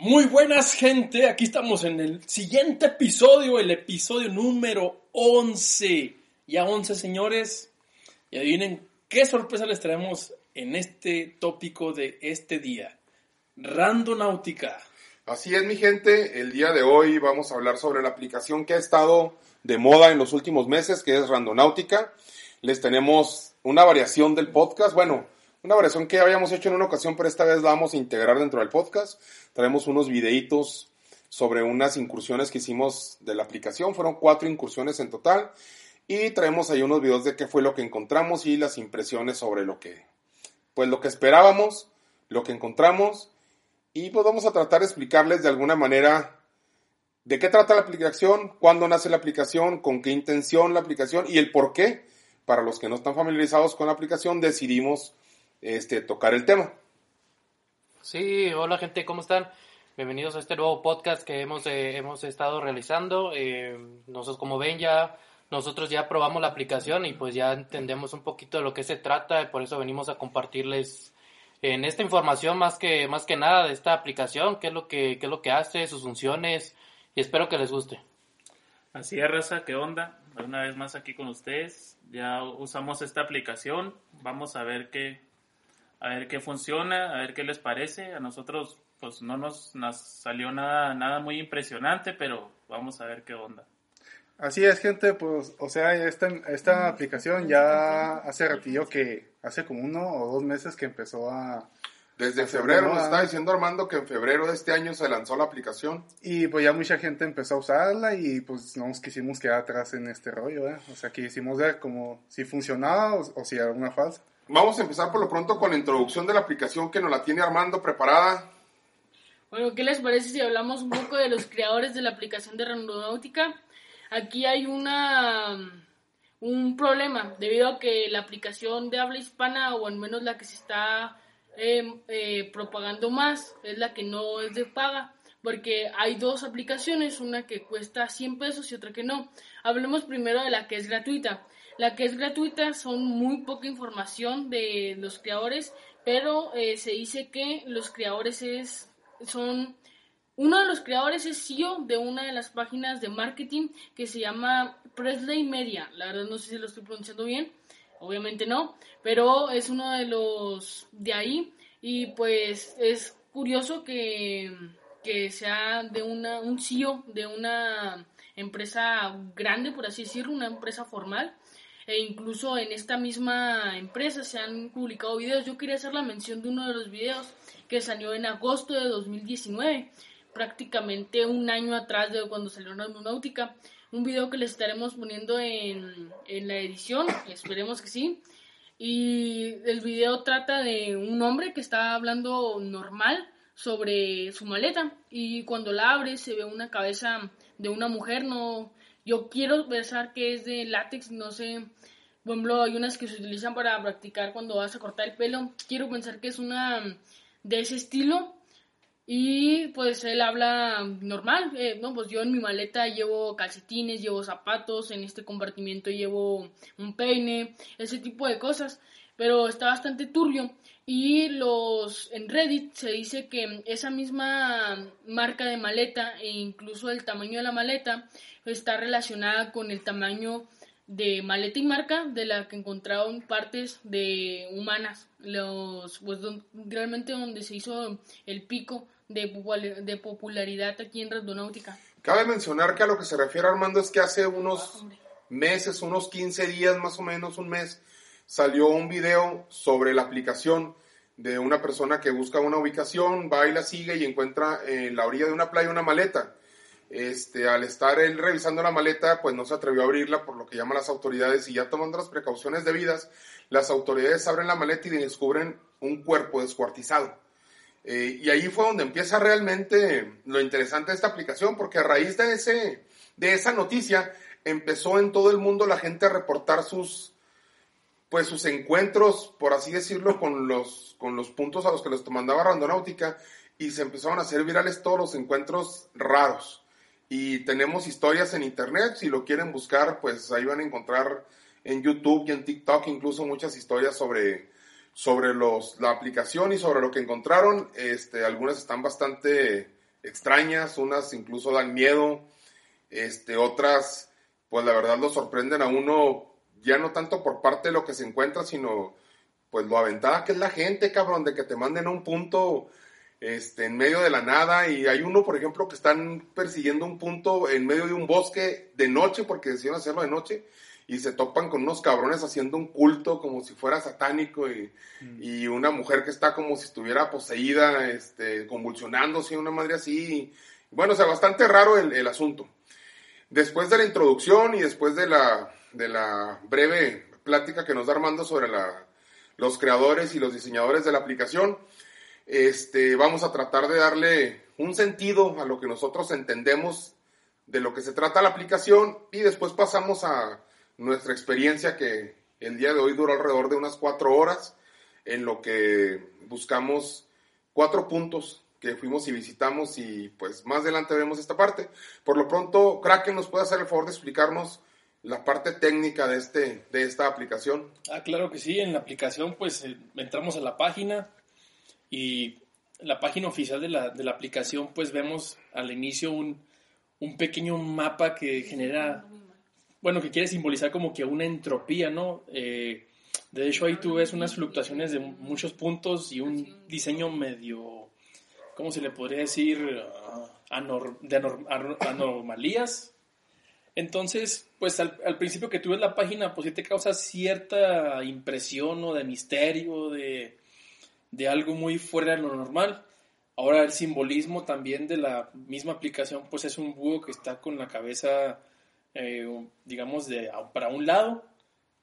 Muy buenas gente, aquí estamos en el siguiente episodio, el episodio número 11. Ya 11 señores, y adivinen qué sorpresa les traemos en este tópico de este día. Randonáutica. Así es mi gente, el día de hoy vamos a hablar sobre la aplicación que ha estado de moda en los últimos meses, que es Randonáutica. Les tenemos una variación del podcast, bueno, una variación que habíamos hecho en una ocasión, pero esta vez la vamos a integrar dentro del podcast. Traemos unos videitos sobre unas incursiones que hicimos de la aplicación. Fueron cuatro incursiones en total. Y traemos ahí unos videos de qué fue lo que encontramos y las impresiones sobre lo que, pues lo que esperábamos, lo que encontramos. Y pues vamos a tratar de explicarles de alguna manera de qué trata la aplicación, cuándo nace la aplicación, con qué intención la aplicación y el por qué. Para los que no están familiarizados con la aplicación, decidimos este, tocar el tema. Sí, hola gente, ¿cómo están? Bienvenidos a este nuevo podcast que hemos, eh, hemos estado realizando. Eh, nosotros, como ven, ya nosotros ya probamos la aplicación y pues ya entendemos un poquito de lo que se trata y por eso venimos a compartirles en esta información más que, más que nada de esta aplicación, qué es lo que, qué es lo que hace, sus funciones y espero que les guste. Así es, Raza, ¿qué onda? Una vez más aquí con ustedes. Ya usamos esta aplicación. Vamos a ver qué, a ver qué funciona, a ver qué les parece. A nosotros pues no nos, salió nada, nada muy impresionante, pero vamos a ver qué onda. Así es, gente, pues, o sea, esta, esta aplicación ya hace ratillo que, hace como uno o dos meses que empezó a... Desde febrero, nos está diciendo Armando que en febrero de este año se lanzó la aplicación. Y pues ya mucha gente empezó a usarla y pues no nos quisimos quedar atrás en este rollo, ¿eh? O sea, quisimos ver como si funcionaba o, o si era una falsa. Vamos a empezar por lo pronto con la introducción de la aplicación que nos la tiene Armando preparada. Bueno, ¿qué les parece si hablamos un poco de los creadores de la aplicación de Randonáutica? Aquí hay una un problema debido a que la aplicación de habla hispana o al menos la que se está em, eh, propagando más es la que no es de paga porque hay dos aplicaciones, una que cuesta 100 pesos y otra que no. Hablemos primero de la que es gratuita. La que es gratuita son muy poca información de los creadores, pero eh, se dice que los creadores es, son... Uno de los creadores es CEO de una de las páginas de marketing que se llama Presley Media. La verdad no sé si lo estoy pronunciando bien, obviamente no, pero es uno de los de ahí y pues es curioso que, que sea de una, un CEO de una empresa grande, por así decirlo, una empresa formal e incluso en esta misma empresa se han publicado videos. Yo quería hacer la mención de uno de los videos que salió en agosto de 2019, prácticamente un año atrás de cuando salió Náutica. Un video que les estaremos poniendo en, en la edición, esperemos que sí. Y el video trata de un hombre que está hablando normal sobre su maleta y cuando la abre se ve una cabeza de una mujer, no, yo quiero pensar que es de látex, no sé. Por ejemplo, hay unas que se utilizan para practicar cuando vas a cortar el pelo. Quiero pensar que es una de ese estilo. Y pues él habla normal, eh, no, pues yo en mi maleta llevo calcetines, llevo zapatos, en este compartimiento llevo un peine, ese tipo de cosas, pero está bastante turbio. Y los en Reddit se dice que esa misma marca de maleta e incluso el tamaño de la maleta está relacionada con el tamaño de maleta y marca de la que encontraron partes de humanas, los pues realmente donde se hizo el pico de, de popularidad aquí en Randonáutica. Cabe mencionar que a lo que se refiere Armando es que hace unos meses, unos 15 días más o menos, un mes, salió un video sobre la aplicación de una persona que busca una ubicación, va y la sigue y encuentra en la orilla de una playa una maleta este, al estar él revisando la maleta, pues no se atrevió a abrirla por lo que llaman las autoridades y ya tomando las precauciones debidas, las autoridades abren la maleta y descubren un cuerpo descuartizado. Eh, y ahí fue donde empieza realmente lo interesante de esta aplicación, porque a raíz de, ese, de esa noticia empezó en todo el mundo la gente a reportar sus, pues sus encuentros, por así decirlo, con los, con los puntos a los que les mandaba Randonáutica y se empezaron a hacer virales todos los encuentros raros. Y tenemos historias en internet, si lo quieren buscar, pues ahí van a encontrar en YouTube y en TikTok incluso muchas historias sobre, sobre los, la aplicación y sobre lo que encontraron. Este, algunas están bastante extrañas, unas incluso dan miedo, este, otras, pues la verdad lo sorprenden a uno, ya no tanto por parte de lo que se encuentra, sino pues lo aventada que es la gente, cabrón, de que te manden a un punto este, en medio de la nada y hay uno, por ejemplo, que están persiguiendo un punto en medio de un bosque de noche, porque decidieron hacerlo de noche, y se topan con unos cabrones haciendo un culto como si fuera satánico y, y una mujer que está como si estuviera poseída, este, convulsionándose, una madre así. Bueno, o sea, bastante raro el, el asunto. Después de la introducción y después de la, de la breve plática que nos da Armando sobre la, los creadores y los diseñadores de la aplicación, este, vamos a tratar de darle un sentido a lo que nosotros entendemos de lo que se trata la aplicación y después pasamos a nuestra experiencia que el día de hoy duró alrededor de unas cuatro horas en lo que buscamos cuatro puntos que fuimos y visitamos y pues más adelante vemos esta parte. Por lo pronto, Kraken nos puede hacer el favor de explicarnos la parte técnica de, este, de esta aplicación. Ah, claro que sí, en la aplicación pues eh, entramos a la página y la página oficial de la, de la aplicación pues vemos al inicio un, un pequeño mapa que genera bueno, que quiere simbolizar como que una entropía, ¿no? Eh, de hecho, ahí tú ves unas fluctuaciones de muchos puntos y un diseño medio, ¿cómo se le podría decir? Ah, anor- de anor- anormalías. Entonces, pues al, principio que tú ves la página, pues sí te causa cierta impresión o de misterio, de, de algo muy fuera de lo normal. Ahora el simbolismo también de la misma aplicación, pues es un búho que está con la cabeza eh, digamos, de, para un lado,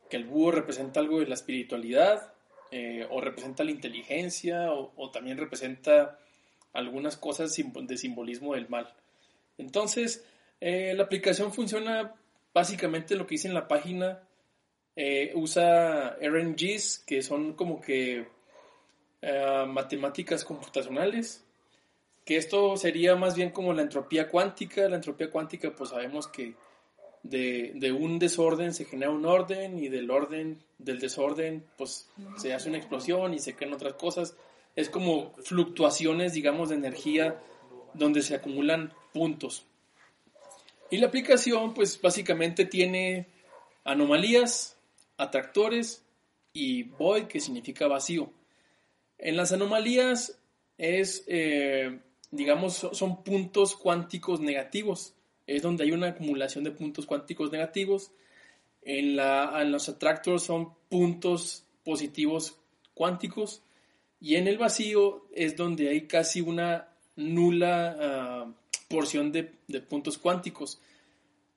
que el búho representa algo de la espiritualidad, eh, o representa la inteligencia, o, también representa algunas cosas de simbolismo del mal. Entonces, eh, la aplicación funciona básicamente lo que dice en la página, eh, usa RNGs, que son como que matemáticas computacionales, que esto sería más bien como la entropía cuántica. La entropía cuántica, pues sabemos que de, de, un desorden se genera un orden y del orden, del desorden, pues se hace una explosión y se crean otras cosas. Es como fluctuaciones, digamos, de energía donde se acumulan puntos. Y la aplicación, pues básicamente tiene anomalías, atractores y void, que significa vacío. En las anomalías es, eh, digamos, son puntos cuánticos negativos es donde hay una acumulación de puntos cuánticos negativos. En, la, en los attractors son puntos positivos cuánticos. Y en el vacío es donde hay casi una nula uh, porción de, puntos cuánticos.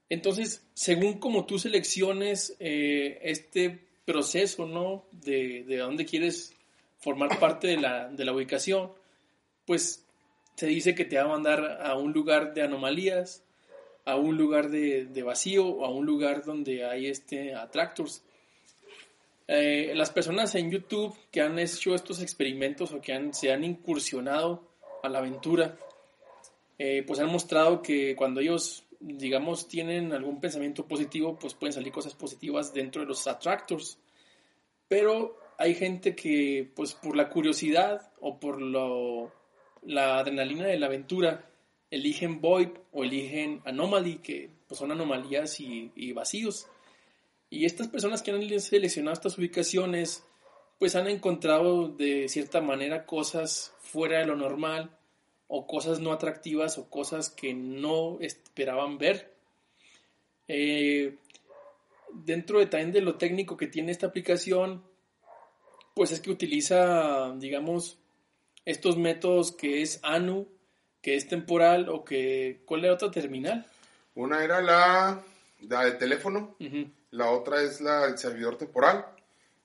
Entonces, según como tú selecciones eh, este proceso, ¿no? De, de dónde quieres formar parte de la, de la ubicación, pues se dice que te va a mandar a un lugar de anomalías, a un lugar de, de, vacío o a un lugar donde hay este attractors. Eh, las personas en YouTube que han hecho estos experimentos o que se han incursionado a la aventura, eh, pues han mostrado que cuando ellos, digamos, tienen algún pensamiento positivo, pues pueden salir cosas positivas dentro de los attractors. Pero hay gente que, pues por la curiosidad o por lo, la adrenalina de la aventura, eligen Void o eligen Anomaly, que pues, son anomalías y, y, vacíos. Y estas personas que han seleccionado estas ubicaciones, pues han encontrado de cierta manera cosas fuera de lo normal, o cosas no atractivas, o cosas que no esperaban ver. Eh, dentro de también de lo técnico que tiene esta aplicación, pues es que utiliza, digamos, estos métodos que es ANU, que es temporal o que... ¿Cuál era otra terminal? Una era la, la de teléfono, uh -huh. la otra es la del servidor temporal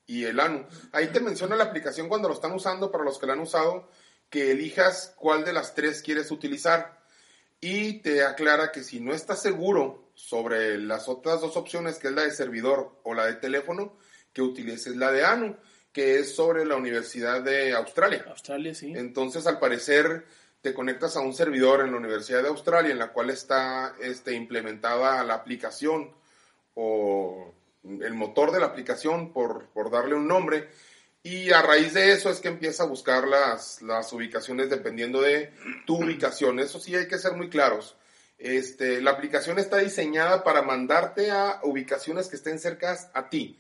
y el ANU. Ahí te menciona la aplicación cuando lo están usando, para los que la han usado, que elijas cuál de las tres quieres utilizar. Y te aclara que si no estás seguro sobre las otras dos opciones, que es la de servidor o la de teléfono, que utilices la de ANU, que es sobre la Universidad de Australia. Australia, sí. Entonces, al parecer, te conectas a un servidor en la Universidad de Australia en la cual está este, implementada la aplicación o el motor de la aplicación, por, por darle un nombre, Y a raíz de eso es que empieza a buscar las, las ubicaciones dependiendo de tu ubicación. Eso sí hay que ser muy claros. Este, la aplicación está diseñada para mandarte a ubicaciones que estén cercas a ti.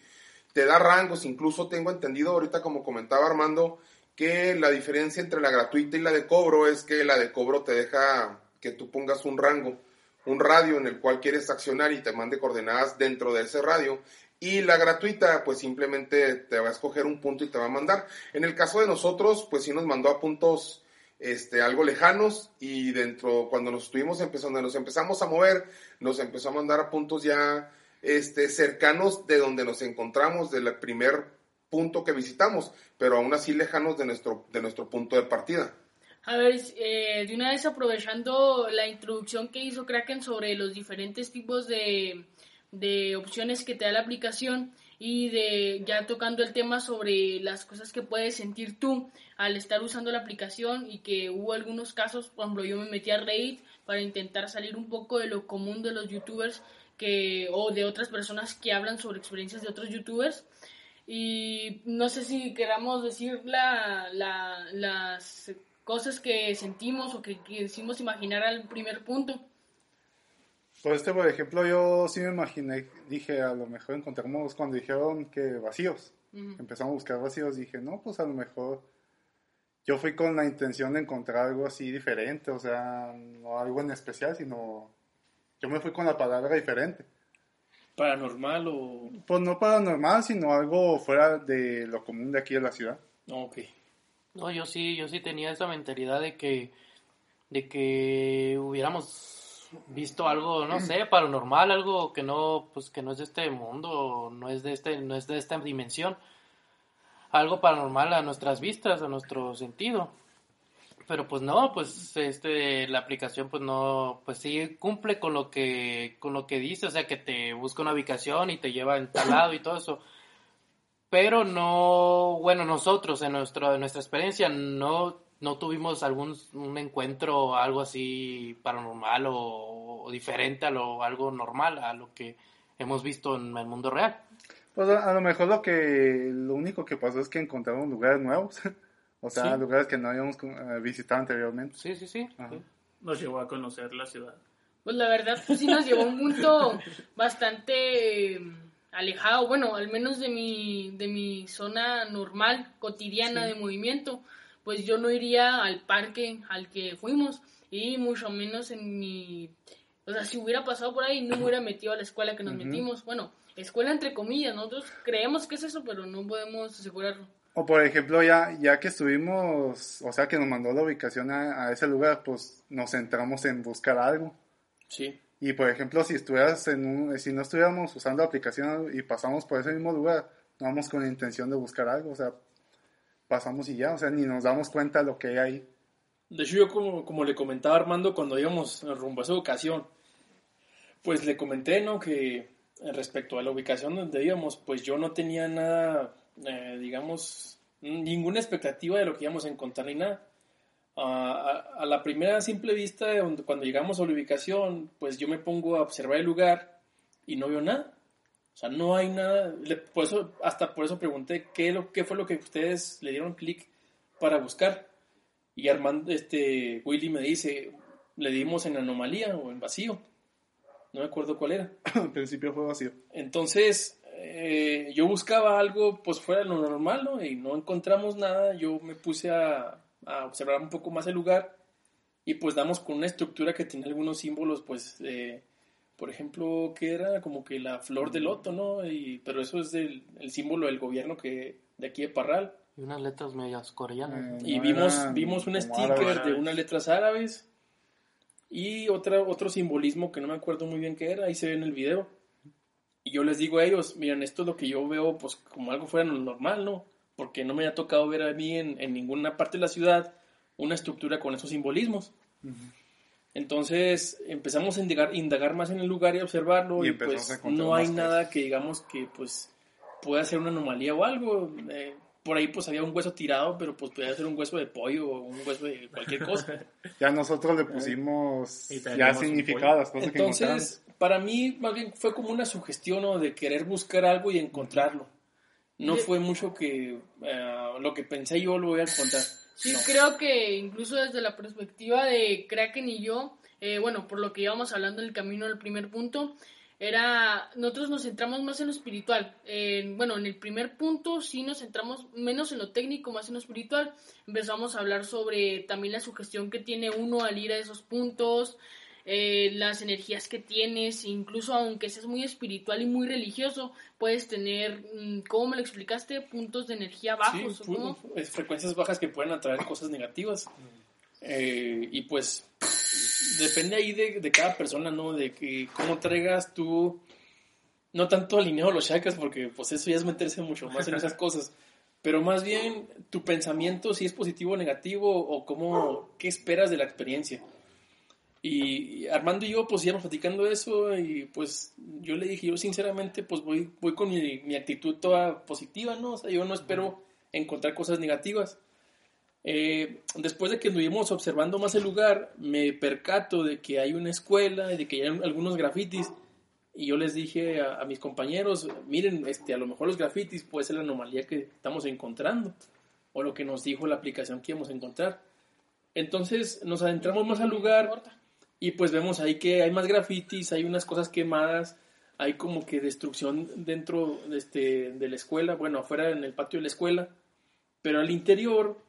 Te da rangos, incluso tengo entendido ahorita como comentaba Armando, que la diferencia entre la gratuita y la de cobro es que la de cobro te deja que tú pongas un rango, un radio en el cual quieres accionar y te mande coordenadas dentro de ese radio. Y la gratuita, pues simplemente te va a escoger un punto y te va a mandar. En el caso de nosotros, pues sí nos mandó a puntos este, algo lejanos y dentro, cuando nos estuvimos empezando, nos empezamos a mover, nos empezó a mandar a puntos ya este, cercanos de donde nos encontramos, del primer punto que visitamos, pero aún así lejanos de nuestro, de nuestro punto de partida. A ver, eh, de una vez aprovechando la introducción que hizo Kraken sobre los diferentes tipos de, de opciones que te da la aplicación y de ya tocando el tema sobre las cosas que puedes sentir tú al estar usando la aplicación y que hubo algunos casos, por ejemplo, yo me metí a Reddit para intentar salir un poco de lo común de los youtubers que o de otras personas que hablan sobre experiencias de otros youtubers y no sé si queramos decir la, la, las cosas que sentimos o que quisimos imaginar al primer punto. Pues este, por ejemplo, yo sí me imaginé, dije, a lo mejor encontramos cuando dijeron que vacíos. Empezamos a buscar vacíos, dije, no, pues a lo mejor yo fui con la intención de encontrar algo así diferente, o sea, no algo en especial, sino yo me fui con la palabra diferente. ¿Paranormal o...? Pues no paranormal, sino algo fuera de lo común de aquí de la ciudad. Ok. No, yo sí, yo sí tenía esa mentalidad de que, de que hubiéramos visto algo, no sé, paranormal, algo que no, pues que no es de este mundo, no es de este, no es de esta dimensión, algo paranormal a nuestras vistas, a nuestro sentido. Pero pues no, pues este la aplicación pues no, pues sí cumple con lo que con lo que dice, o sea, que te busca una ubicación y te lleva en tal lado y todo eso. Pero no, bueno, nosotros en nuestro en nuestra experiencia no no tuvimos algún un encuentro algo así paranormal o, diferente a lo algo normal a lo que hemos visto en el mundo real. Pues a, lo mejor lo que lo único que pasó es que encontramos lugares nuevos, o sea, lugares que no habíamos eh, visitado anteriormente. Sí, sí, sí. Nos llevó a conocer la ciudad. Pues la verdad, pues sí nos llevó a un punto bastante eh, alejado, bueno, al menos de mi, de mi zona normal, cotidiana de movimiento pues yo no iría al parque al que fuimos y mucho menos en mi... O sea, si hubiera pasado por ahí, no me hubiera metido a la escuela que nos metimos. Bueno, escuela entre comillas, nosotros creemos que es eso, pero no podemos asegurarlo. O por ejemplo, ya, ya que estuvimos, o sea, que nos mandó la ubicación a, ese lugar, pues nos centramos en buscar algo. Sí. Y por ejemplo, si estuvieras en un, si no estuviéramos usando la aplicación y pasamos por ese mismo lugar, no vamos con la intención de buscar algo, o sea, pasamos y ya, o sea, ni nos damos cuenta de lo que hay ahí. De hecho, yo como, como le comentaba a Armando cuando íbamos rumbo a esa ocasión, pues le comenté, ¿no? Que respecto a la ubicación donde íbamos, pues yo no tenía nada, eh, digamos, ninguna expectativa de lo que íbamos a encontrar ni nada. a, la primera simple vista, cuando llegamos a la ubicación, pues yo me pongo a observar el lugar y no veo nada. O sea, no hay nada, por eso, hasta por eso pregunté qué, lo, qué fue lo que ustedes le dieron clic para buscar. Y Armando, este, Willy me dice, le dimos en anomalía o en vacío. No me acuerdo cuál era. Al principio fue vacío. Entonces, eh, yo buscaba algo pues fuera de lo normal, ¿no? Y no encontramos nada. Yo me puse a, a observar un poco más el lugar y pues damos con una estructura que tiene algunos símbolos pues eh, por ejemplo, que era como que la flor de loto, ¿no? Y, pero eso es el símbolo del gobierno que de aquí de Parral. Y unas letras medias coreanas. Eh, y vimos, vimos un sticker de unas letras árabes y otra, otro simbolismo que no me acuerdo muy bien qué era, ahí se ve en el video. Y yo les digo a ellos, miren, esto es lo que yo veo pues como algo fuera normal, ¿no? Porque no me ha tocado ver a mí en, en ninguna parte de la ciudad una estructura con esos simbolismos. Entonces empezamos a indagar, indagar, más en el lugar y observarlo y, pues no hay nada que digamos que pues pueda ser una anomalía o algo. Eh, por ahí pues había un hueso tirado, pero pues podía ser un hueso de pollo o un hueso de cualquier cosa. ya nosotros le pusimos ya significadas cosas Entonces, para mí más bien fue como una sugestión de querer buscar algo y encontrarlo. no fue mucho que eh, lo que pensé yo lo voy a contar. Sí, No. creo que incluso desde la perspectiva de Kraken y yo, eh, bueno, por lo que íbamos hablando en el camino del primer punto, era, nosotros nos centramos más en lo espiritual. En- bueno, en el primer punto sí nos centramos menos en lo técnico, más en lo espiritual. Empezamos a hablar sobre también la sugestión que tiene uno al ir a esos puntos, eh, las energías que tienes, incluso aunque seas muy espiritual y muy religioso, puedes tener, mm, ¿cómo me lo explicaste? Puntos de energía bajos. Frecuencias bajas que pueden atraer cosas negativas. Eh, y pues depende ahí de, de cada persona, ¿no? De que cómo traigas tú, no tanto alineado los chakras, porque pues eso ya es meterse mucho más en esas cosas, pero más bien tu pensamiento, si es positivo o negativo, o cómo, qué esperas de la experiencia. Y Armando y yo pues íbamos platicando eso y pues yo le dije, yo sinceramente pues voy, voy con mi, mi actitud toda positiva, ¿no? O sea, yo no espero encontrar cosas negativas. Eh, después de que estuvimos observando más el lugar, me percato de que hay una escuela y de que hay algunos grafitis. Y yo les dije a, a mis compañeros, miren, este, a lo mejor los grafitis puede ser la anomalía que estamos encontrando. O lo que nos dijo la aplicación que íbamos a encontrar. Entonces nos adentramos más al lugar y pues vemos ahí que hay más grafitis, hay unas cosas quemadas, hay como que destrucción dentro de, este, de la escuela, bueno, afuera en el patio de la escuela, pero al interior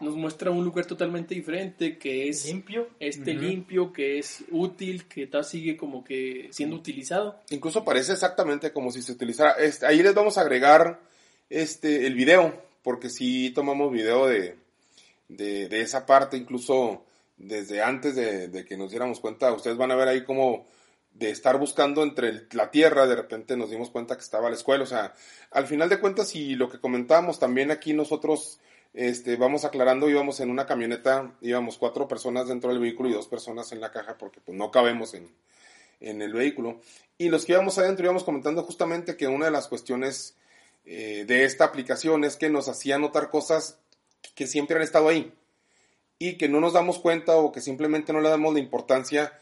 nos muestra un lugar totalmente diferente, que es Limpio. este limpio, que es útil, que tal sigue como que siendo utilizado. Incluso parece exactamente como si se utilizara. Este, ahí les vamos a agregar este el video, porque si tomamos video de, de, de esa parte, incluso desde antes de, que nos diéramos cuenta, ustedes van a ver ahí como de estar buscando entre la tierra, de repente nos dimos cuenta que estaba la escuela, o sea, al final de cuentas y lo que comentábamos también aquí nosotros este, vamos aclarando, íbamos en una camioneta, íbamos cuatro personas dentro del vehículo y dos personas en la caja porque pues no cabemos en, en el vehículo. Y los que íbamos adentro íbamos comentando justamente que una de las cuestiones eh, de esta aplicación es que nos hacía notar cosas que siempre han estado ahí y que no nos damos cuenta o que simplemente no le damos la importancia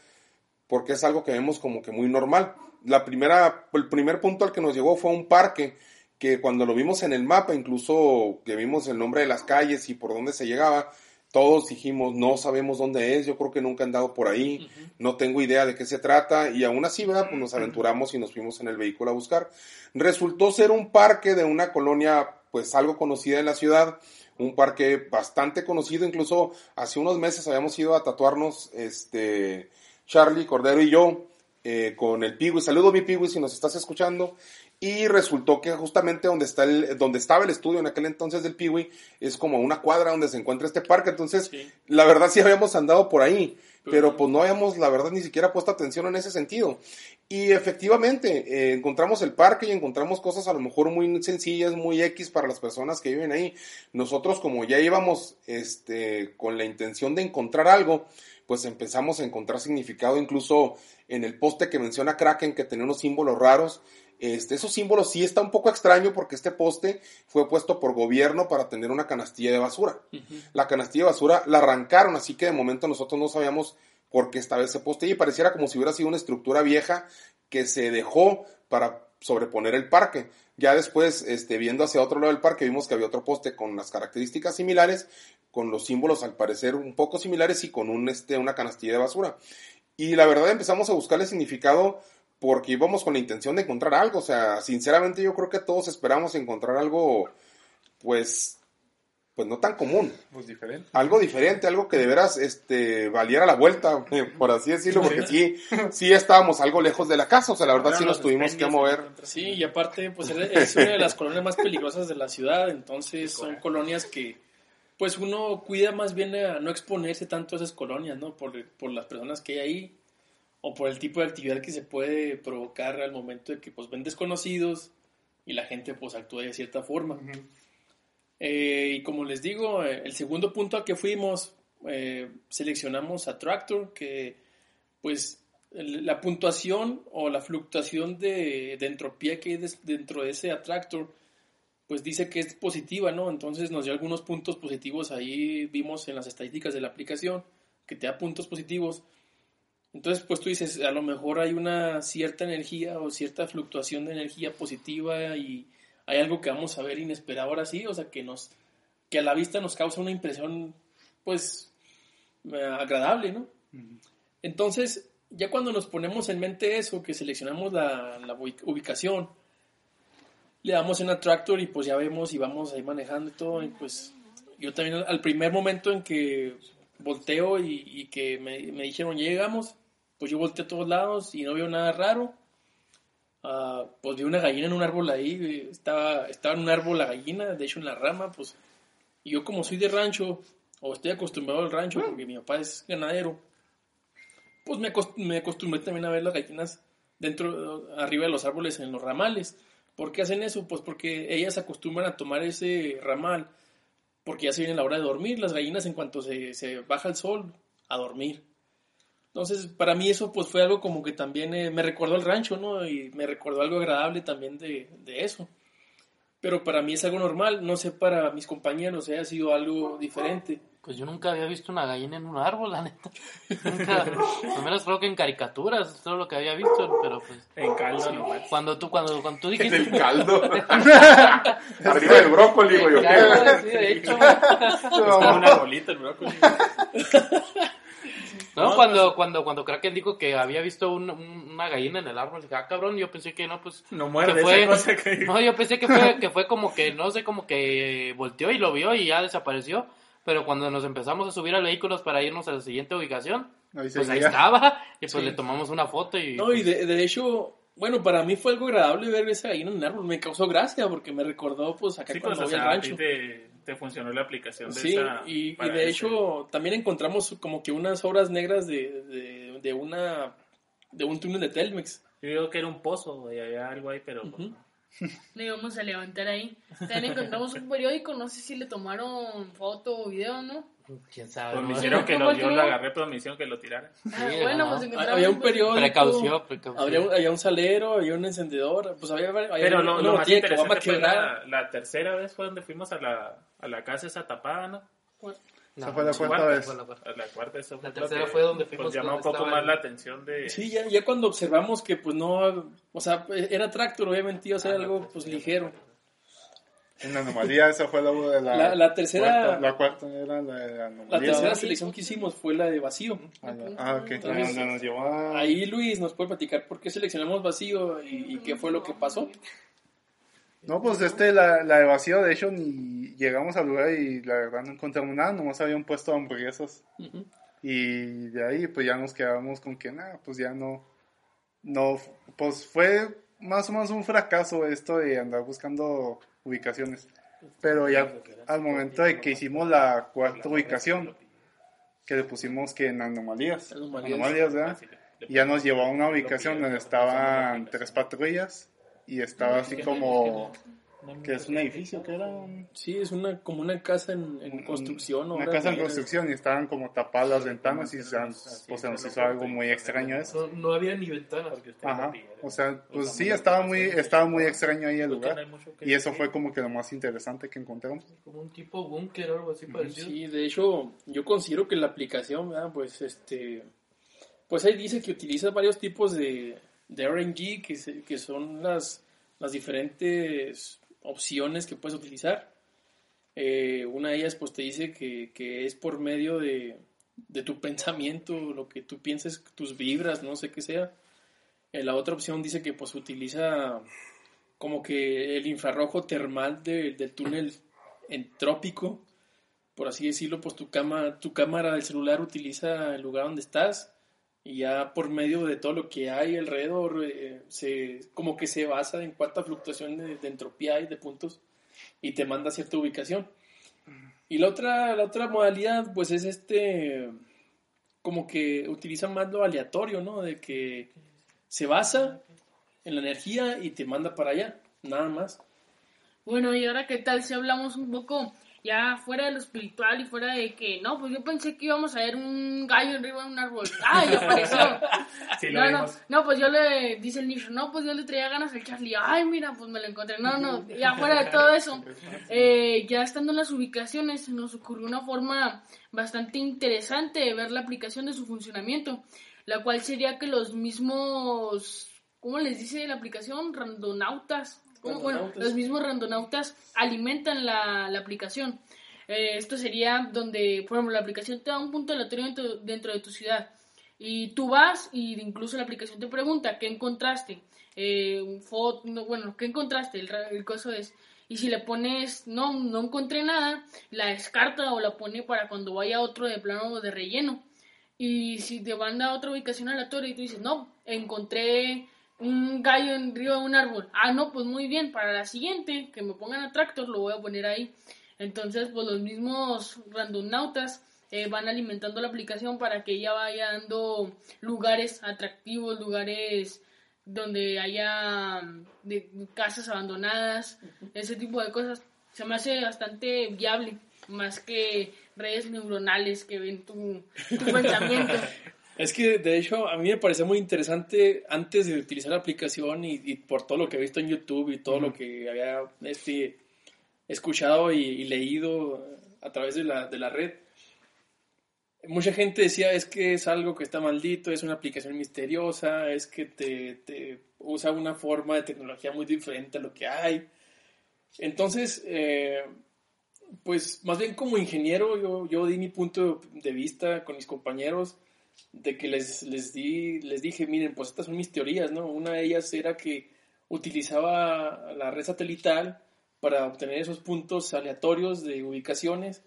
porque es algo que vemos como que muy normal. La primera, el primer punto al que nos llegó fue un parque que cuando lo vimos en el mapa, incluso que vimos el nombre de las calles y por dónde se llegaba, todos dijimos, no sabemos dónde es, yo creo que nunca han dado por ahí, no tengo idea de qué se trata, y aún así, ¿verdad? Pues nos aventuramos y nos fuimos en el vehículo a buscar. Resultó ser un parque de una colonia, pues algo conocida en la ciudad, un parque bastante conocido, incluso hace unos meses habíamos ido a tatuarnos, este, Charlie, Cordero y yo, eh, con el Piwi. Saludo mi Piwi si nos estás escuchando. Y resultó que justamente donde, está el, donde estaba el estudio en aquel entonces del Piwi es como una cuadra donde se encuentra este parque. Entonces, Sí. la verdad sí habíamos andado por ahí, Pero pues no habíamos, la verdad, ni siquiera puesto atención en ese sentido. Y efectivamente, eh, encontramos el parque y encontramos cosas a lo mejor muy sencillas, muy X para las personas que viven ahí. Nosotros, como ya íbamos este, con la intención de encontrar algo, pues empezamos a encontrar significado incluso en el poste que menciona Kraken, que tenía unos símbolos raros. Este, esos símbolos sí está un poco extraño porque este poste fue puesto por gobierno para tener una canastilla de basura. La canastilla de basura la arrancaron, así que de momento nosotros no sabíamos por qué estaba ese poste y pareciera como si hubiera sido una estructura vieja que se dejó para sobreponer el parque. Ya después, este, viendo hacia otro lado del parque, vimos que había otro poste con las características similares, con los símbolos al parecer un poco similares y con un, este, una canastilla de basura. Y la verdad empezamos a buscarle significado porque íbamos con la intención de encontrar algo. O sea, sinceramente yo creo que todos esperamos encontrar algo, pues, pues no tan común. Pues diferente. Algo diferente, algo que de veras este, valiera la vuelta, por así decirlo, porque sí, sí estábamos algo lejos de la casa. O sea, la verdad sí nos tuvimos que mover. Sí, y aparte, pues es una de las colonias más peligrosas de la ciudad, entonces son colonias que, pues uno cuida más bien a no exponerse tanto a esas colonias, ¿no? Por, por las personas que hay ahí, o por el tipo de actividad que se puede provocar al momento de que, pues, ven desconocidos y la gente, pues, actúa de cierta forma. Eh, y como les digo, eh, el segundo punto al que fuimos, eh, seleccionamos a Tractor, que pues el- la puntuación o la fluctuación de, de entropía que hay dentro de ese Attractor, pues dice que es positiva, ¿no? Entonces nos dio algunos puntos positivos ahí, vimos en las estadísticas de la aplicación, que te da puntos positivos. Entonces, pues tú dices, a lo mejor hay una cierta energía o cierta fluctuación de energía positiva y hay algo que vamos a ver inesperado ahora sí, o sea, que nos que a la vista nos causa una impresión pues eh, agradable, ¿no? Entonces, ya cuando nos ponemos en mente eso, que seleccionamos la, la ubi- ubicación, le damos en Attractor y pues ya vemos y vamos ahí manejando y todo, y pues yo también al- primer momento en que volteo y, y que me, me dijeron "Ya llegamos, pues yo volteé a todos lados y no veo nada raro. Ah, pues vi una gallina en un árbol ahí, estaba, estaba en un árbol la gallina, de hecho en la rama, pues y yo como soy de rancho, o estoy acostumbrado al rancho, porque mi papá es ganadero, pues me, acost- me acostumbré también a ver las gallinas dentro, arriba de los árboles en los ramales. ¿Por qué hacen eso? Pues porque ellas acostumbran a tomar ese ramal, porque ya se viene la hora de dormir, las gallinas en cuanto se, se baja el sol, a dormir. Entonces, para mí eso pues fue algo como que también eh, me recordó al rancho, ¿no? Y me recordó algo agradable también de, de eso. Pero para mí es algo normal, no sé para mis compañeros haya sido algo diferente. Pues yo nunca había visto una gallina en un árbol, la neta. Nunca, al menos creo que en caricaturas, es todo lo que había visto, pero pues... En caldo nomás. Cuando tú, cuando, cuando tú En dijiste... el caldo. Arriba del brócoli, güey. ¿o qué? Claro, sí, de hecho. Es como un arbolito el brócoli. No, cuando, cuando, cuando Kraken dijo que había visto un- un- una gallina en el árbol, dije, ah, cabrón, yo pensé que no, pues... No que muerde fue, esa cosa que... No, yo pensé que fue, que fue como que, no sé, como que volteó y lo vio y ya desapareció. Pero cuando nos empezamos a subir al vehículo para irnos a la siguiente ubicación, Ahí pues ahí estaba. Y pues Sí. le tomamos una foto y... No, y de, de hecho, bueno, para mí fue algo agradable ver esa gallina en el árbol. Me causó gracia porque me recordó, pues, acá Sí, pues, cuando o voy al sea, a ti rancho. te, te funcionó la aplicación de Sí, esa... y, y de ese- hecho también encontramos como que unas obras negras de, de, de una de un túnel de Telmex. Yo digo que era un pozo, y había algo ahí, pero... pues, no. Le íbamos a levantar ahí. También encontramos un periódico, no sé si le tomaron foto o video, ¿no? ¿Quién sabe? Pues me no? hicieron que ¿Cómo lo, yo no? agarré, pero me hicieron que lo tirara. Ah, Sí, bueno, no. pues Había un periódico. Precaución, precaución. Había, un- había un salero, había un encendedor, pues había, había Pero una lo, lo más interesante fue la, la tercera vez fue donde fuimos a la, a la casa esa tapada, ¿no? No, Esa fue la cuarta cuarta vez. fue la cuarta. La cuarta, eso fue La lo tercera que, fue donde fuimos Pues llama un poco más el- la atención de... Sí, ya, ya cuando observamos que pues no, o sea, era tractor, obviamente iba a ser algo pues ligero. Una anomalía, esa fue la de la... La, la tercera, cuarta, la cuarta era la de la la anomalía. tercera ¿no? selección que hicimos fue la de vacío. Ah, Ah, ok. Entonces, nos llevó a- Ahí Luis nos puede platicar por qué seleccionamos vacío y, y qué fue lo que pasó. No, pues este, la, la de vacío, de hecho, ni llegamos al lugar y la verdad no encontramos nada, nomás habían puesto hamburguesas. Y de ahí pues ya nos quedamos con que nada, pues ya no, no, pues fue más o menos un fracaso esto de andar buscando ubicaciones. Pero ya al momento de que hicimos la cuarta ubicación, que le pusimos que en anomalías, Anomalías. ya nos llevó a una ubicación donde estaban tres patrullas y estaba así como que es un edificio que era un- Sí, es una como una casa en, en construcción. una casa en construcción y estaban como tapadas las ventanas y se, han- pues, se nos hizo algo muy extraño eso. No, no había ni ventanas. Ajá, o sea, pues sí, estaba muy, estaba muy extraño ahí el lugar. Y eso fue como que lo más interesante que encontramos. Como un tipo búnker o algo así parecido. Sí, de hecho, yo considero que la aplicación, ¿verdad? pues este, pues ahí dice que utiliza varios tipos de, de RNG, que, se- que son las, las diferentes opciones que puedes utilizar. Eh, una de ellas, pues te dice que, que es por medio de, de tu pensamiento, lo que tú pienses, tus vibras, no sé qué sea. Eh, la otra opción dice que pues utiliza como que el infrarrojo termal de- del túnel entrópico, por así decirlo, pues tu, cama, tu cámara del celular utiliza el lugar donde estás y ya por medio de todo lo que hay alrededor, eh, se, como que se basa en cuánta fluctuación de, de entropía hay de puntos y te manda a cierta ubicación. Y la otra, la otra modalidad, pues es este, como que utiliza más lo aleatorio, ¿no? De que se basa en la energía y te manda para allá, nada más. Bueno, y ahora qué tal si hablamos un poco ya fuera de lo espiritual y fuera de que, no, pues yo pensé que íbamos a ver un gallo arriba de un árbol. ¡Ah, ya apareció! Sí, no, no, no, pues yo le, dice el nicho, no, pues yo le traía ganas al Charlie. Ay, mira, pues me lo encontré. No, no, ya fuera de todo eso, eh, ya estando en las ubicaciones, nos ocurrió una forma bastante interesante de ver la aplicación de su funcionamiento, la cual sería que los mismos, ¿cómo les dice la aplicación? Randonautas. Bueno, los mismos randonautas alimentan la, la aplicación. Eh, esto sería donde, por ejemplo, la aplicación te da un punto aleatorio dentro, dentro de tu ciudad. Y tú vas y incluso la aplicación te pregunta qué encontraste. Eh, un foto, no, bueno, ¿qué encontraste? El, coso es. Y si le pones, no, no encontré nada, la descarta o la pone para cuando vaya otro de plano de relleno. Y si te manda a otra ubicación aleatoria y tú dices, no, encontré un gallo en río de un árbol. Ah, no, pues muy bien, para la siguiente que me pongan a tractor lo voy a poner ahí. Entonces, pues los mismos randonautas eh, van alimentando la aplicación para que ella vaya dando lugares atractivos, lugares donde haya mm, de, casas abandonadas, ese tipo de cosas. Se me hace bastante viable, más que redes neuronales que ven tu, tu pensamiento. Es que de hecho a mí me parece muy interesante antes de utilizar la aplicación y, y por todo lo que he visto en YouTube y todo lo que había este, escuchado y, y leído a través de la, de la red. Mucha gente decía es que es algo que está maldito, es una aplicación misteriosa, es que te, te usa una forma de tecnología muy diferente a lo que hay. Entonces, eh, pues más bien como ingeniero yo, yo di mi punto de vista con mis compañeros de que les, les, di, les dije, miren, pues estas son mis teorías, ¿no? Una de ellas era que utilizaba la red satelital para obtener esos puntos aleatorios de ubicaciones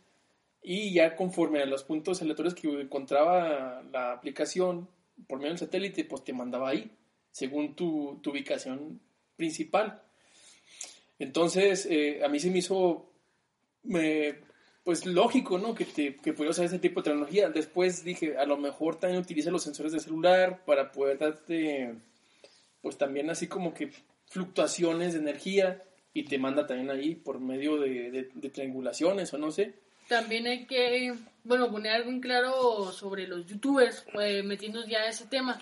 y ya conforme a los puntos aleatorios que encontraba la aplicación por medio del satélite, pues te mandaba ahí, según tu, tu ubicación principal. Entonces, eh, a mí se me hizo me, pues lógico, ¿no? Que, te, que pudiera usar ese tipo de tecnología. Después dije, a lo mejor también utiliza los sensores de celular para poder darte, pues también así como que fluctuaciones de energía y te manda también ahí por medio de, triangulaciones o no sé. También hay que, bueno, poner algo en claro sobre los youtubers, eh, metiéndonos ya a ese tema.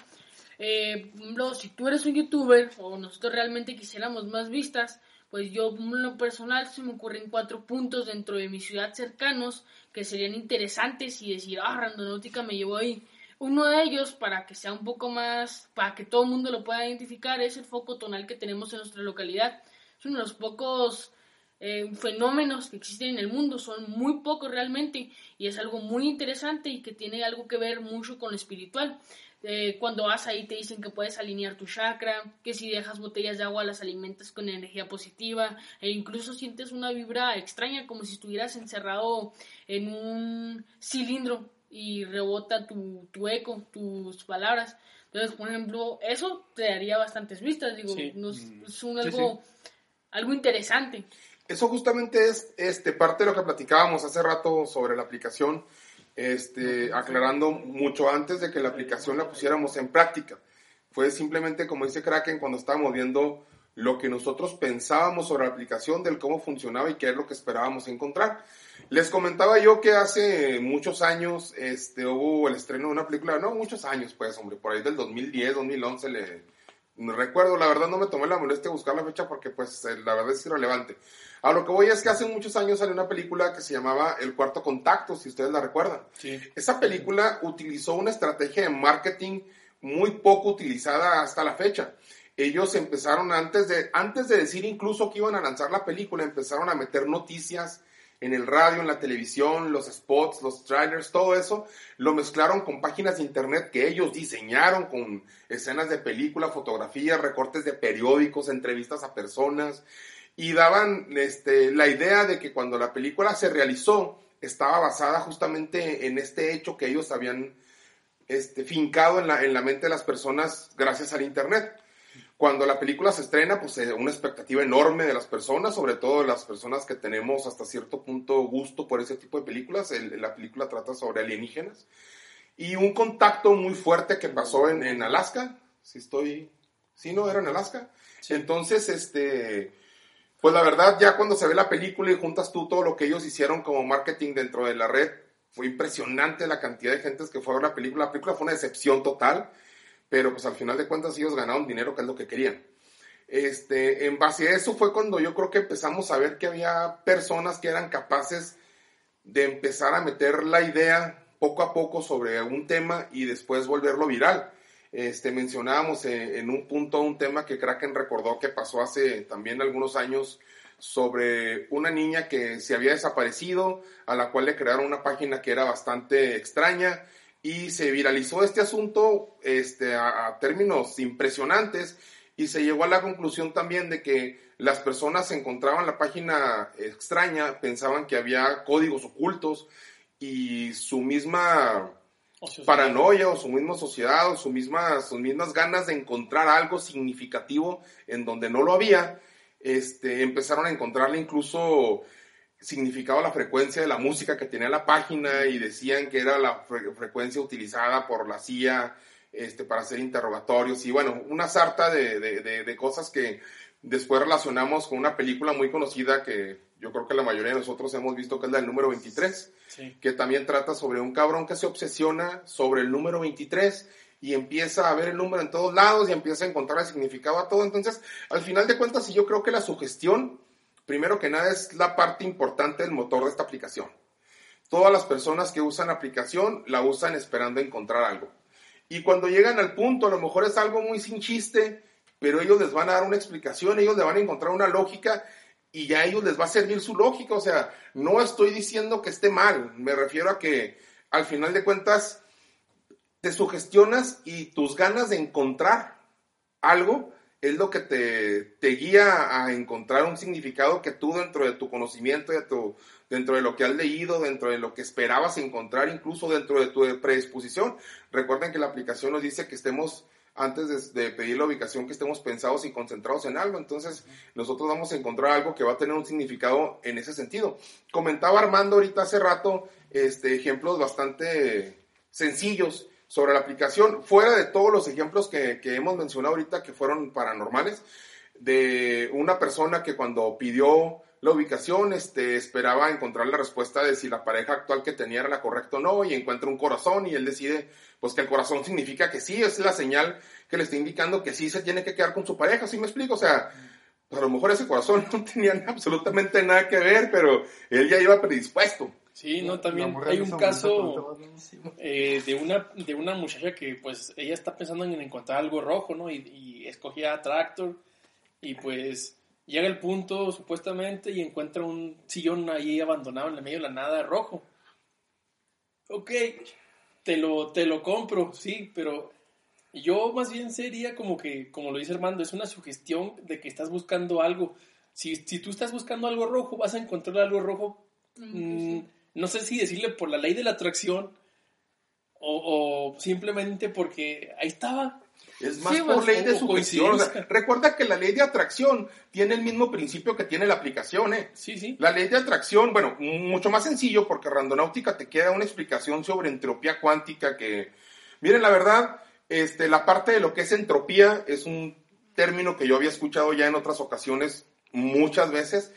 Eh, si tú eres un youtuber o nosotros realmente quisiéramos más vistas, pues yo en lo personal se me ocurren cuatro puntos dentro de mi ciudad cercanos que serían interesantes y decir, ah, Randonáutica me llevó ahí. Uno de ellos, para que sea un poco más, para que todo el mundo lo pueda identificar, es el foco tonal que tenemos en nuestra localidad. Es uno de los pocos eh, fenómenos que existen en el mundo, son muy pocos realmente y es algo muy interesante y que tiene algo que ver mucho con lo espiritual. Eh, cuando vas ahí te dicen que puedes alinear tu chakra, que si dejas botellas de agua las alimentas con energía positiva e incluso sientes una vibra extraña como si estuvieras encerrado en un cilindro y rebota tu, tu eco, tus palabras. Entonces, por ejemplo, eso te daría bastantes vistas, digo, Sí. no es, es un Sí, algo, algo interesante. Eso justamente es este, parte de lo que platicábamos hace rato sobre la aplicación, este, aclarando mucho antes de que la aplicación la pusiéramos en práctica. Fue simplemente, como dice Kraken, cuando estábamos viendo lo que nosotros pensábamos sobre la aplicación, del cómo funcionaba y qué es lo que esperábamos encontrar. Les comentaba yo que hace muchos años este, hubo el estreno de una película, no muchos años, pues, hombre, por ahí del 2010, 2011, le, no recuerdo, la verdad no me tomé la molestia de buscar la fecha porque, pues, eh, la verdad es irrelevante. A lo que voy es que hace muchos años salió una película que se llamaba El Cuarto Contacto, si ustedes la recuerdan. Sí. Esa película utilizó una estrategia de marketing muy poco utilizada hasta la fecha. Ellos empezaron antes de, antes de decir incluso que iban a lanzar la película, empezaron a meter noticias en el radio, en la televisión, los spots, los trailers, todo eso, lo mezclaron con páginas de internet que ellos diseñaron, con escenas de película, fotografías, recortes de periódicos, entrevistas a personas, y daban este, la idea de que cuando la película se realizó, estaba basada justamente en este hecho que ellos habían este, fincado en la, en la mente de las personas gracias al Internet. Cuando la película se estrena, pues eh, una expectativa enorme de las personas, sobre todo de las personas que tenemos hasta cierto punto gusto por ese tipo de películas. El- la película trata sobre alienígenas. Y un contacto muy fuerte que pasó en, en Alaska. Si estoy... Sí, no, era en Alaska. Entonces, este... Pues la verdad, ya cuando se ve la película y juntas tú todo lo que ellos hicieron como marketing dentro de la red, fue impresionante la cantidad de gentes que fue a ver la película. La película fue una decepción total, pero pues al final de cuentas ellos ganaron dinero, que es lo que querían. Este, en base a eso fue cuando yo creo que empezamos a ver que había personas que eran capaces de empezar a meter la idea poco a poco sobre un tema y después volverlo viral. este, mencionábamos en, en un punto un tema que Kraken recordó que pasó hace también algunos años sobre una niña que se había desaparecido, a la cual le crearon una página que era bastante extraña y se viralizó este asunto este, a, a términos impresionantes y se llegó a la conclusión también de que las personas encontraban la página extraña, pensaban que había códigos ocultos y su misma paranoia o su misma sociedad o su misma, sus mismas ganas de encontrar algo significativo en donde no lo había, este, empezaron a encontrarle incluso significado a la frecuencia de la música que tenía la página y decían que era la fre- frecuencia utilizada por la CIA este, para hacer interrogatorios y bueno, una sarta de, de- de- de cosas que después relacionamos con una película muy conocida que yo creo que la mayoría de nosotros hemos visto que es la del número 23 Sí. que también trata sobre un cabrón que se obsesiona sobre el número 23 y empieza a ver el número en todos lados y empieza a encontrar el significado a todo. Entonces, al final de cuentas, yo creo que la sugestión, primero que nada, es la parte importante del motor de esta aplicación. Todas las personas que usan la aplicación la usan esperando encontrar algo. Y cuando llegan al punto, a lo mejor es algo muy sin chiste, pero ellos les van a dar una explicación, ellos le van a encontrar una lógica y ya a ellos les va a servir su lógica. O sea, no estoy diciendo que esté mal, me refiero a que al final de cuentas te sugestionas y tus ganas de encontrar algo es lo que te, te guía a encontrar un significado que tú dentro de tu conocimiento, de tu, dentro de lo que has leído, dentro de lo que esperabas encontrar, incluso dentro de tu predisposición. Recuerden que la aplicación nos dice que estemos antes de, de, pedir la ubicación que estemos pensados y concentrados en algo. Entonces, nosotros vamos a encontrar algo que va a tener un significado en ese sentido. Comentaba Armando ahorita hace rato este, ejemplos bastante sencillos sobre la aplicación, fuera de todos los ejemplos que, que hemos mencionado ahorita que fueron paranormales, de una persona que cuando pidió la ubicación, este, esperaba encontrar la respuesta de si la pareja actual que tenía era la correcta o no, y encuentra un corazón y él decide, pues que el corazón significa que sí, es la señal que le está indicando que sí se tiene que quedar con su pareja, ¿sí me explico? O sea, pues a lo mejor ese corazón no tenía absolutamente nada que ver, pero él ya iba predispuesto. Sí, no, también hay un caso eh, de, una, de una muchacha que pues ella está pensando en encontrar algo rojo, ¿no? Y, y escogía Tractor y pues llega el punto supuestamente y encuentra un sillón ahí abandonado en el medio de la nada rojo. Ok, te lo, te lo compro, sí, pero yo más bien sería como que, como lo dice Armando, es una sugestión de que estás buscando algo. Si, si tú estás buscando algo rojo, vas a encontrar algo rojo. Mmm, no sé si decirle por la ley de la atracción o, o simplemente porque ahí estaba. Es más sí, por ley de sugestión. O sea, recuerda que la ley de atracción tiene el mismo principio que tiene la aplicación. ¿eh? Sí, sí. La ley de atracción, bueno, mucho más sencillo porque Randonáutica te queda una explicación sobre entropía cuántica que, miren, la verdad, este, la parte de lo que es entropía es un término que yo había escuchado ya en otras ocasiones muchas veces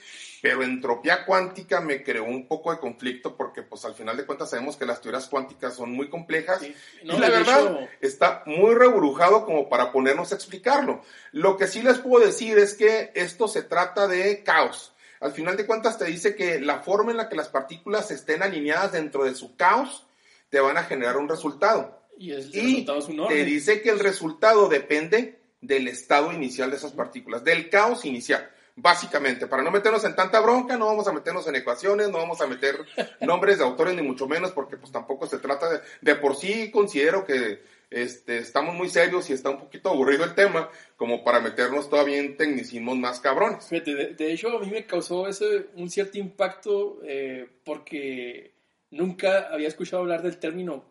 pero entropía cuántica me creó un poco de conflicto porque pues al final de cuentas sabemos que las teorías cuánticas son muy complejas sí. no, y la verdad hecho... está muy reburujado como para ponernos a explicarlo. Lo que sí les puedo decir es que esto se trata de caos. Al final de cuentas te dice que la forma en la que las partículas estén alineadas dentro de su caos te van a generar un resultado. Y, el y resultado es un te dice que el resultado depende del estado inicial de esas partículas, del caos inicial. Básicamente, para no meternos en tanta bronca, no vamos a meternos en ecuaciones, no vamos a meter nombres de autores ni mucho menos, porque pues tampoco se trata de, de por sí considero que este, estamos muy serios y está un poquito aburrido el tema, como para meternos todavía en tecnicismos más cabrones. De, de hecho a mí me causó ese, un cierto impacto eh, porque nunca había escuchado hablar del término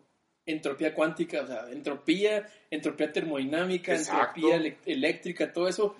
entropía cuántica, o sea, entropía, entropía termodinámica, Exacto. entropía eléctrica, todo eso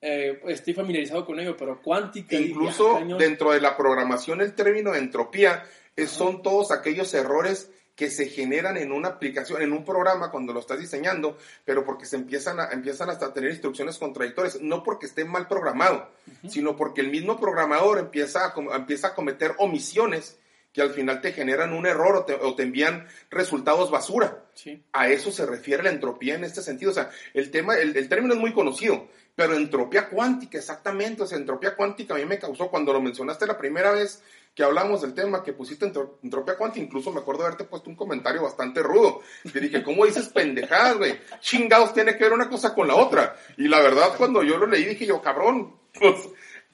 eh, estoy familiarizado con ello, pero cuántica. Incluso y, dentro de la programación, el término de entropía es, son todos aquellos errores que se generan en una aplicación, en un programa cuando lo estás diseñando, pero porque se empiezan, a, empiezan hasta a tener instrucciones contradictorias, no porque esté mal programado, uh -huh. sino porque el mismo programador empieza a, empieza a cometer omisiones que al final te generan un error o te, o te envían resultados basura. Sí. A eso se refiere la entropía en este sentido. O sea, el, tema, el, el término es muy conocido, pero entropía cuántica, exactamente. O sea, entropía cuántica a mí me causó, cuando lo mencionaste la primera vez que hablamos del tema, que pusiste entro- entropía cuántica, incluso me acuerdo de haberte puesto un comentario bastante rudo. Te dije, ¿cómo dices pendejadas, güey? Chingados, tiene que ver una cosa con la otra. Y la verdad, cuando yo lo leí, dije yo, cabrón, pues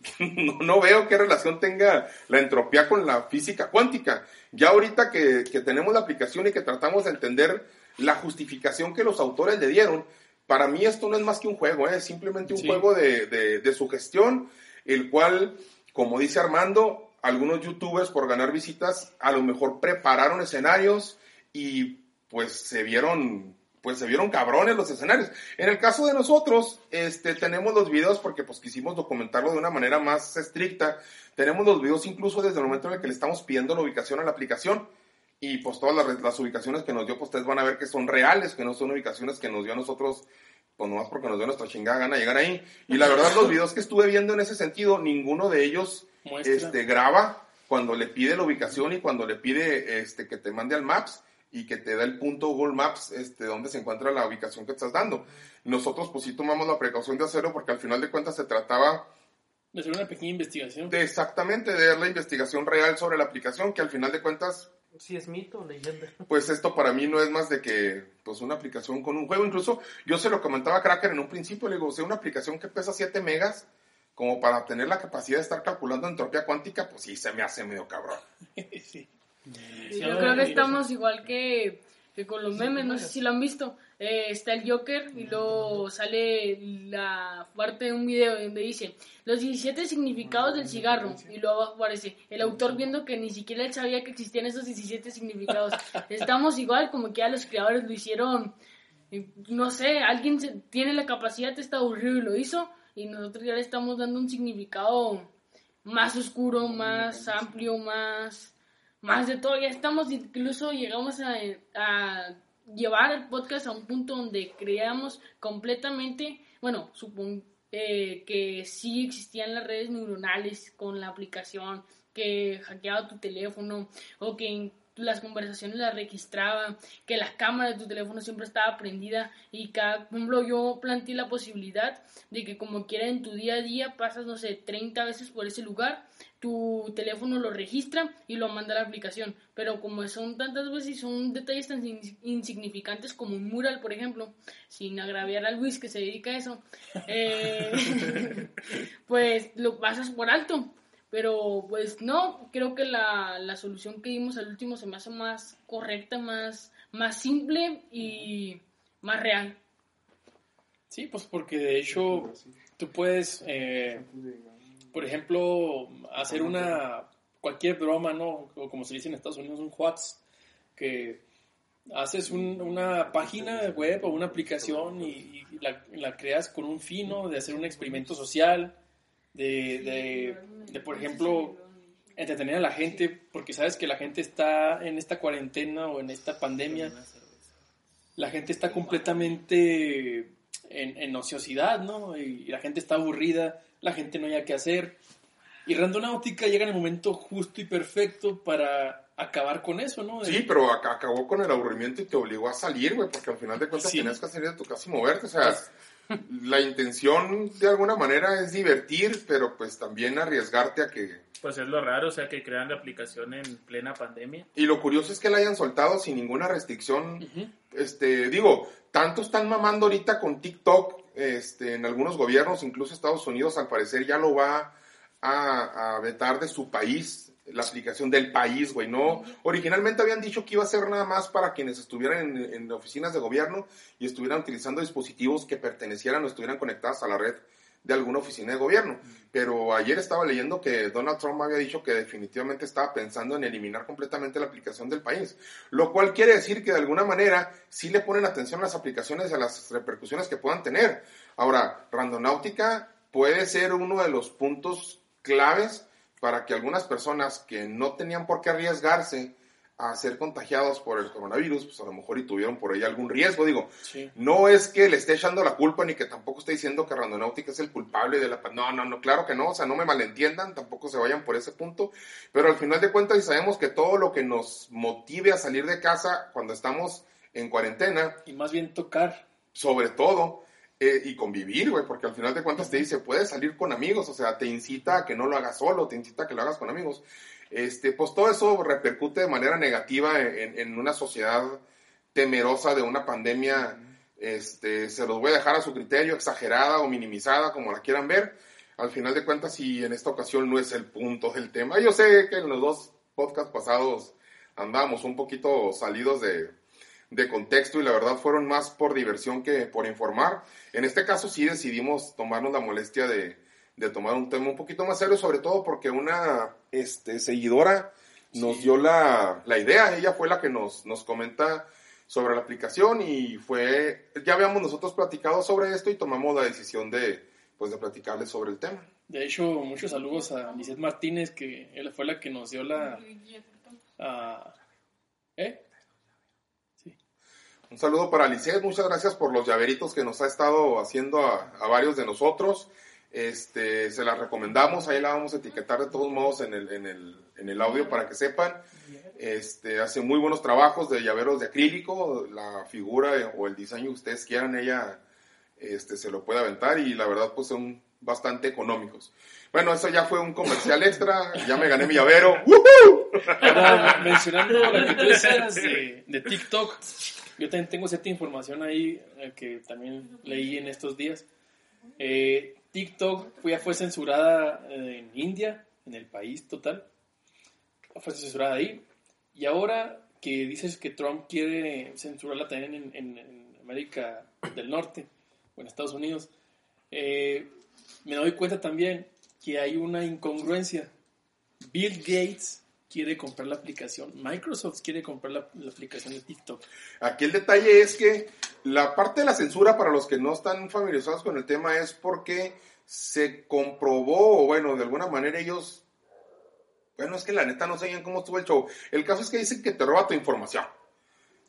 no, no veo qué relación tenga la entropía con la física cuántica. Ya ahorita que, que tenemos la aplicación y que tratamos de entender la justificación que los autores le dieron, para mí esto no es más que un juego, ¿eh? es simplemente un Sí. juego de, de, de sugestión, el cual, como dice Armando, algunos youtubers por ganar visitas a lo mejor prepararon escenarios y pues se vieron pues se vieron cabrones los escenarios. En el caso de nosotros, este, tenemos los videos porque pues quisimos documentarlo de una manera más estricta. Tenemos los videos incluso desde el momento en el que le estamos pidiendo la ubicación a la aplicación. Y pues todas las, las ubicaciones que nos dio, pues ustedes van a ver que son reales, que no son ubicaciones que nos dio a nosotros, pues nomás porque nos dio nuestra chingada gana llegar ahí. Y la verdad, los videos que estuve viendo en ese sentido, ninguno de ellos Muestra. este, graba cuando le pide la ubicación y cuando le pide este, que te mande al Maps y que te da el punto Google Maps este, donde se encuentra la ubicación que estás dando. Nosotros pues sí tomamos la precaución de hacerlo porque al final de cuentas se trataba De hacer una pequeña investigación. de exactamente de dar la investigación real sobre la aplicación que al final de cuentas Si es mito o leyenda. pues esto para mí no es más de que pues una aplicación con un juego. Incluso yo se lo comentaba a Cracker en un principio, le digo, o sea, una aplicación que pesa 7 megas como para tener la capacidad de estar calculando entropía cuántica, pues sí se me hace medio cabrón. sí. Sí, Yo creo que estamos igual que, que con los memes, no sé si lo han visto. Eh, está el Joker y luego sale la parte de un video donde dice los 17 significados del cigarro y luego abajo aparece el autor viendo que ni siquiera él sabía que existían esos 17 significados. Estamos igual como que ya los creadores lo hicieron, no sé, alguien se- tiene la capacidad, está aburrido y lo hizo y nosotros ya le estamos dando un significado más oscuro, más amplio, más más de todo, ya estamos, incluso llegamos a, llevar el podcast a un punto donde creamos completamente, bueno, supongo que sí existían las redes neuronales con la aplicación, que hackeaba tu teléfono o que las conversaciones las registraba, que la cámara de tu teléfono siempre estaba prendida. Y cada, ejemplo, yo planteé la posibilidad de que como quiera en tu día a día pasas, no sé, 30 veces por ese lugar, tu teléfono lo registra y lo manda a la aplicación. Pero como son tantas veces y son detalles tan in- insignificantes como un mural, por ejemplo, sin agraviar a Luis que se dedica a eso, eh, pues lo pasas por alto. Pero pues no, creo que la, la solución que dimos al último se me hace más correcta, más, más simple y más real. Sí, pues porque de hecho tú puedes, eh, por ejemplo, hacer una cualquier broma, ¿no? O como se dice en Estados Unidos, un hoax, que haces un- una página web o una aplicación y, y la, la creas con un fin, ¿no? De hacer un experimento social, de, de, de, por ejemplo, entretener a la gente, porque sabes que la gente está en esta cuarentena o en esta pandemia, la gente está completamente en, en ociosidad, ¿no? Y, y la gente está aburrida, la gente no haya qué hacer. Y Randonáutica llega en el momento justo y perfecto para acabar con eso, ¿no? De- Sí, pero ac- acabó con el aburrimiento y te obligó a salir, güey, porque al final de cuentas Sí. tenías que salir de tu casa y moverte. O sea, la intención de alguna manera es divertir, pero pues también arriesgarte a que... Pues es lo raro, o sea, que crean la aplicación en plena pandemia. Y lo curioso es que la hayan soltado sin ninguna restricción. Ujú. Este, digo, tanto están mamando ahorita con TikTok, este, en algunos gobiernos, incluso Estados Unidos al parecer ya lo va a, a vetar de su país, la aplicación del país, güey, ¿no? Originalmente habían dicho que iba a ser nada más para quienes estuvieran en, en oficinas de gobierno y estuvieran utilizando dispositivos que pertenecieran o estuvieran conectados a la red de alguna oficina de gobierno. Pero ayer estaba leyendo que Donald Trump había dicho que definitivamente estaba pensando en eliminar completamente la aplicación del país. Lo cual quiere decir que de alguna manera sí le ponen atención a las aplicaciones y a las repercusiones que puedan tener. Ahora, Randonáutica puede ser uno de los puntos claves para que algunas personas que no tenían por qué arriesgarse a ser contagiados por el coronavirus, pues a lo mejor y tuvieron por ahí algún riesgo. Digo, Sí. no es que le esté echando la culpa ni que tampoco esté diciendo que Randonáutica es el culpable de la... No, no, no, claro que no, o sea, no me malentiendan, tampoco se vayan por ese punto, pero al final de cuentas y sabemos que todo lo que nos motive a salir de casa cuando estamos en cuarentena, Y más bien tocar. sobre todo, eh, y convivir, güey, porque al final de cuentas te dice, puedes salir con amigos, o sea, te incita a que no lo hagas solo, te incita a que lo hagas con amigos. Este, pues todo eso repercute de manera negativa en, en una sociedad temerosa de una pandemia. Este, se los voy a dejar a su criterio, exagerada o minimizada, como la quieran ver. Al final de cuentas, y en esta ocasión no es el punto del tema. Yo sé que en los dos podcasts pasados andábamos un poquito salidos de, de contexto y la verdad fueron más por diversión que por informar. En este caso sí decidimos tomarnos la molestia de, de tomar un tema un poquito más serio, sobre todo porque una este, seguidora nos dio la, la, idea, ella fue la que nos, nos comenta sobre la aplicación y fue, ya habíamos nosotros platicado sobre esto y tomamos la decisión de, pues, de platicarles sobre el tema. De hecho, muchos saludos a Lizeth Martínez, que él fue la que nos dio la... Uh, ¿Eh? Un saludo para Lizeth, muchas gracias por los llaveritos que nos ha estado haciendo a, a varios de nosotros. Este, se la recomendamos, ahí la vamos a etiquetar de todos modos en el, en el, en el audio para que sepan. Este, hace muy buenos trabajos de llaveros de acrílico, la figura o el diseño que ustedes quieran, ella este, se lo puede aventar y la verdad pues son bastante económicos. Bueno, eso ya fue un comercial extra, ya me gané mi llavero. Ahora, mencionando lo que tú decías de, de, TikTok, yo también tengo cierta información ahí eh, que también leí en estos días. Eh, TikTok ya fue censurada en India, en el país total. Fue censurada ahí. Y ahora que dices que Trump quiere censurarla también en, en, en América del Norte o en Estados Unidos, eh, me doy cuenta también que hay una incongruencia. Bill Gates quiere comprar la aplicación, Microsoft quiere comprar la, aplicación de TikTok. Aquí el detalle es que la parte de la censura, para los que no están familiarizados con el tema, es porque se comprobó, o bueno, de alguna manera ellos bueno, es que la neta no sabían cómo estuvo el show. El caso es que dicen que te roba tu información.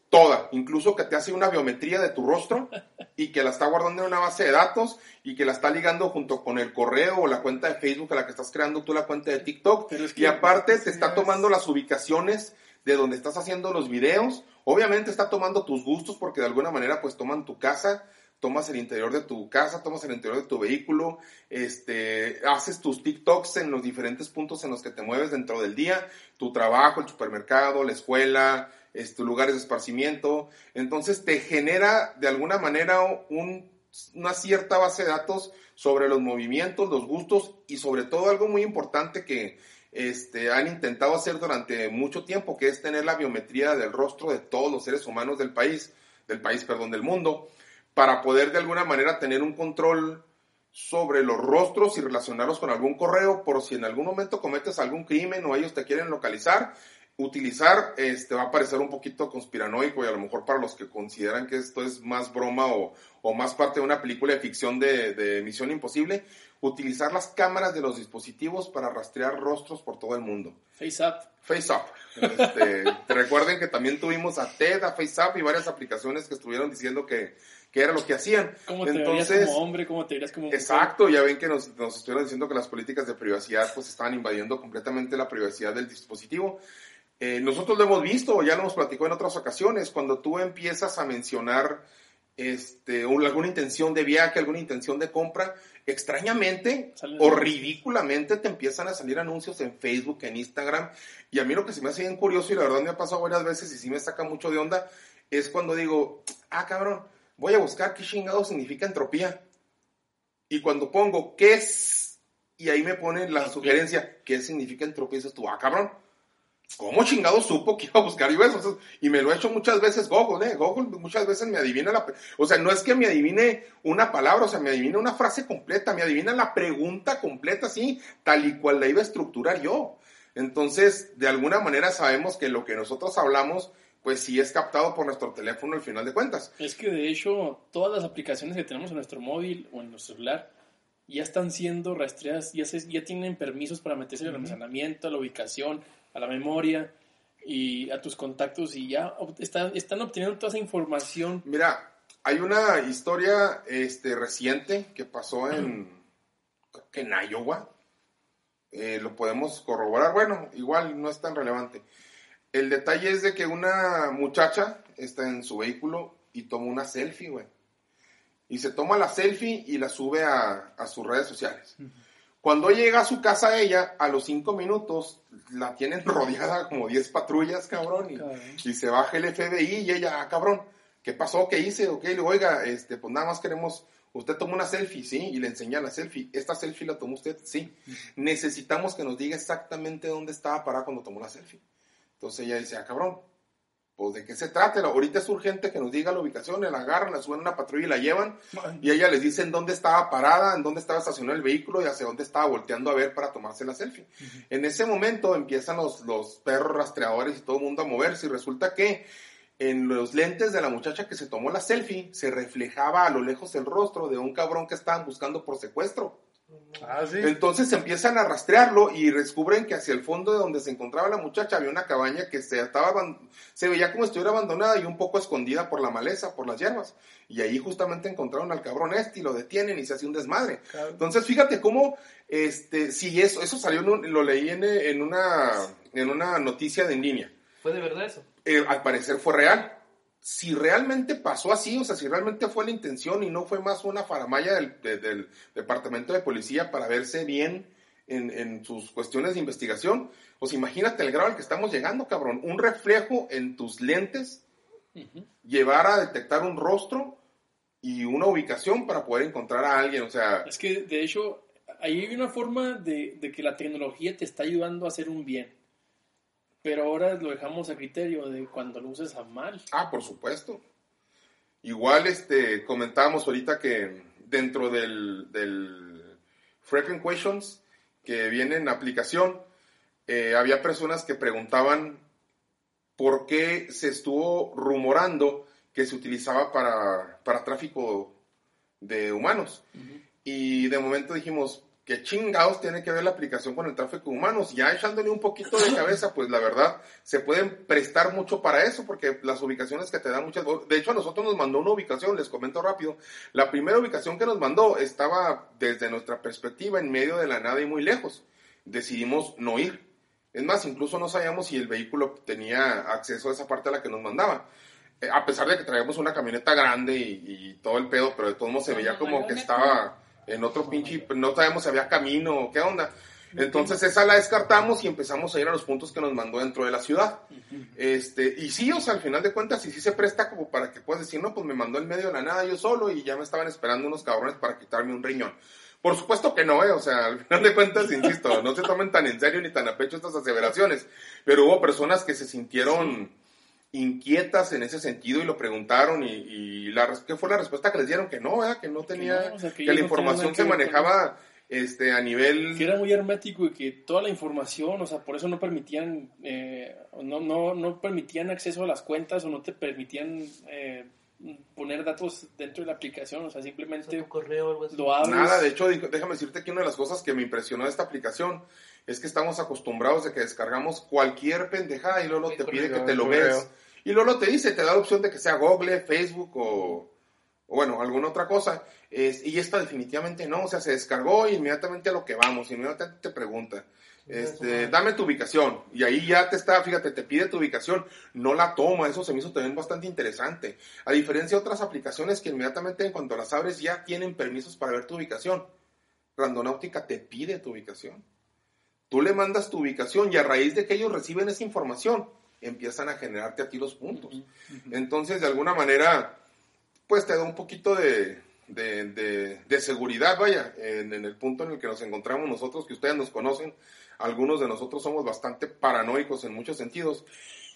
Toda. Incluso que te hace una biometría de tu rostro y que la está guardando en una base de datos y que la está ligando junto con el correo o la cuenta de Facebook a la que estás creando tú la cuenta de TikTok. Es que y aparte te está tomando las ubicaciones de donde estás haciendo los videos. Obviamente está tomando tus gustos porque de alguna manera pues toman tu casa tomas el interior de tu casa, tomas el interior de tu vehículo, este, haces tus TikToks en los diferentes puntos en los que te mueves dentro del día, tu trabajo, el supermercado, la escuela, este, lugares de esparcimiento. Entonces te genera de alguna manera un, una cierta base de datos sobre los movimientos, los gustos y sobre todo algo muy importante que este, han intentado hacer durante mucho tiempo, que es tener la biometría del rostro de todos los seres humanos del país, del país, perdón, del mundo para poder de alguna manera tener un control sobre los rostros y relacionarlos con algún correo por si en algún momento cometes algún crimen o ellos te quieren localizar. Utilizar este va a parecer un poquito conspiranoico y a lo mejor para los que consideran que esto es más broma o, o más parte de una película de ficción de, de Misión Imposible, utilizar las cámaras de los dispositivos para rastrear rostros por todo el mundo. FaceApp. FaceApp. Este, recuerden que también tuvimos a TED, a FaceApp y varias aplicaciones que estuvieron diciendo que que era lo que hacían. ¿Cómo te Entonces, como hombre? ¿Cómo te como mujer? Exacto, ya ven que nos, nos estuvieron diciendo que las políticas de privacidad pues estaban invadiendo completamente la privacidad del dispositivo. Eh, nosotros lo hemos visto, ya lo hemos platicado en otras ocasiones, cuando tú empiezas a mencionar este, alguna intención de viaje, alguna intención de compra, extrañamente o ridículamente te empiezan a salir anuncios en Facebook, en Instagram, y a mí lo que se me hace bien curioso y la verdad me ha pasado varias veces y sí me saca mucho de onda, es cuando digo, ah, cabrón, voy a buscar qué chingado significa entropía. Y cuando pongo qué es, y ahí me pone la sugerencia, ¿qué significa entropía? Dices tú, ah, cabrón, ¿cómo chingado supo que iba a buscar yo eso? y me lo he hecho muchas veces Google, ¿eh? Google muchas veces me adivina la... O sea, no es que me adivine una palabra, o sea, me adivina una frase completa, me adivina la pregunta completa, así, tal y cual la iba a estructurar yo. Entonces, de alguna manera sabemos que lo que nosotros hablamos pues sí es captado por nuestro teléfono al final de cuentas. Es que de hecho todas las aplicaciones que tenemos en nuestro móvil o en nuestro celular ya están siendo rastreadas, ya, se, ya tienen permisos para meterse al almacenamiento, a la ubicación, a la memoria y a tus contactos y ya están, están obteniendo toda esa información. Mira, hay una historia este, reciente que pasó en, en Iowa. Eh, lo podemos corroborar. Bueno, igual no es tan relevante. El detalle es de que una muchacha está en su vehículo y toma una selfie, güey. Y se toma la selfie y la sube a, sus redes sociales. Cuando llega a su casa ella, a los cinco minutos, la tienen rodeada como 10 patrullas, cabrón, y, y se baja el FBI y ella, ah, cabrón, ¿qué pasó? ¿Qué hice? Ok, le digo, oiga, este, pues nada más queremos, usted tomó una selfie, ¿sí? Y le enseña la selfie. ¿Esta selfie la tomó usted? Sí. Necesitamos que nos diga exactamente dónde estaba parada cuando tomó la selfie. Entonces ella dice, ah, cabrón, pues de qué se trata. Ahorita es urgente que nos diga la ubicación, la agarran, la suben a una patrulla y la llevan. Y ella les dice en dónde estaba parada, en dónde estaba estacionado el vehículo y hacia dónde estaba volteando a ver para tomarse la selfie. En ese momento empiezan los, los perros rastreadores y todo el mundo a moverse y resulta que en los lentes de la muchacha que se tomó la selfie se reflejaba a lo lejos el rostro de un cabrón que estaban buscando por secuestro. Ah, sí. Entonces empiezan a rastrearlo y descubren que hacia el fondo de donde se encontraba la muchacha había una cabaña que se, estaba, se veía como si estuviera abandonada y un poco escondida por la maleza, por las hierbas. Y ahí justamente encontraron al cabrón este y lo detienen y se hace un desmadre. Claro. Entonces fíjate cómo, este, si eso, eso salió, en un- lo leí en, en, una, en una noticia de en línea. ¿Fue de verdad eso? Eh, al parecer fue real. Si realmente pasó así, o sea, si realmente fue la intención y no fue más una faramaya del, de- del departamento de policía para verse bien en, en sus cuestiones de investigación, pues imagínate el grado al que estamos llegando, cabrón. Un reflejo en tus lentes, llevar a detectar un rostro y una ubicación para poder encontrar a alguien, o sea, Es que, de hecho, ahí hay una forma de, de que la tecnología te está ayudando a hacer un bien. Pero ahora lo dejamos a criterio de cuando lo uses a mal. Ah, por supuesto. Igual, este, comentábamos ahorita que dentro del, del Frequent Questions que viene en aplicación, eh, había personas que preguntaban por qué se estuvo rumorando que se utilizaba para, para tráfico de humanos. Y de momento dijimos, ¿qué chingados tiene que ver la aplicación con el tráfico de humanos? Ya echándole un poquito de cabeza, pues la verdad, se pueden prestar mucho para eso, porque las ubicaciones que te dan muchas... De hecho, a nosotros nos mandó una ubicación, les comento rápido. La primera ubicación que nos mandó estaba desde nuestra perspectiva en medio de la nada y muy lejos. Decidimos no ir. Es más, incluso no sabíamos si el vehículo tenía acceso a esa parte a la que nos mandaba. Eh, a pesar de que traíamos una camioneta grande y, y todo el pedo, pero de todos modos se veía como que estaba en otro pinche, no sabemos si había camino o qué onda. Entonces esa la descartamos y empezamos a ir a los puntos que nos mandó dentro de la ciudad. Este, y sí, o sea, al final de cuentas, y sí se presta como para que puedas decir, no, pues me mandó en medio de la nada yo solo y ya me estaban esperando unos cabrones para quitarme un riñón. Por supuesto que no, eh, o sea, al final de cuentas, insisto, no se tomen tan en serio ni tan a pecho estas aseveraciones, pero hubo personas que se sintieron inquietas en ese sentido y lo preguntaron y, y la, res- ¿qué fue la respuesta que les dieron? Que no, ¿verdad? que no tenía, no, o sea, que la no información se manejaba este, a nivel... Que era muy hermético y que toda la información, o sea, por eso no permitían, eh, no, no, no permitían acceso a las cuentas o no te permitían eh, poner datos dentro de la aplicación, o sea, simplemente ¿Tu correo o algo así? lo abres. Nada, de hecho, déjame decirte que una de las cosas que me impresionó de esta aplicación es que estamos acostumbrados de que descargamos cualquier pendejada y luego te pide que te lo correo. Y luego te dice, te da la opción de que sea Google, Facebook o, o bueno, alguna otra cosa. Es- y esta definitivamente no, o sea, se descargó y inmediatamente a lo que vamos, inmediatamente te pregunta. Este, dame tu ubicación. Y ahí ya te está, fíjate, te pide tu ubicación. No la toma. Eso se me hizo también bastante interesante. A diferencia de otras aplicaciones que inmediatamente en cuanto las abres ya tienen permisos para ver tu ubicación. Randonáutica te pide tu ubicación. Tú le mandas tu ubicación y a raíz de que ellos reciben esa información, empiezan a generarte a ti los puntos. Entonces, de alguna manera, pues te da un poquito de, de, de- de seguridad, vaya, en, en el punto en el que nos encontramos nosotros, que ustedes nos conocen, algunos de nosotros somos bastante paranoicos en muchos sentidos,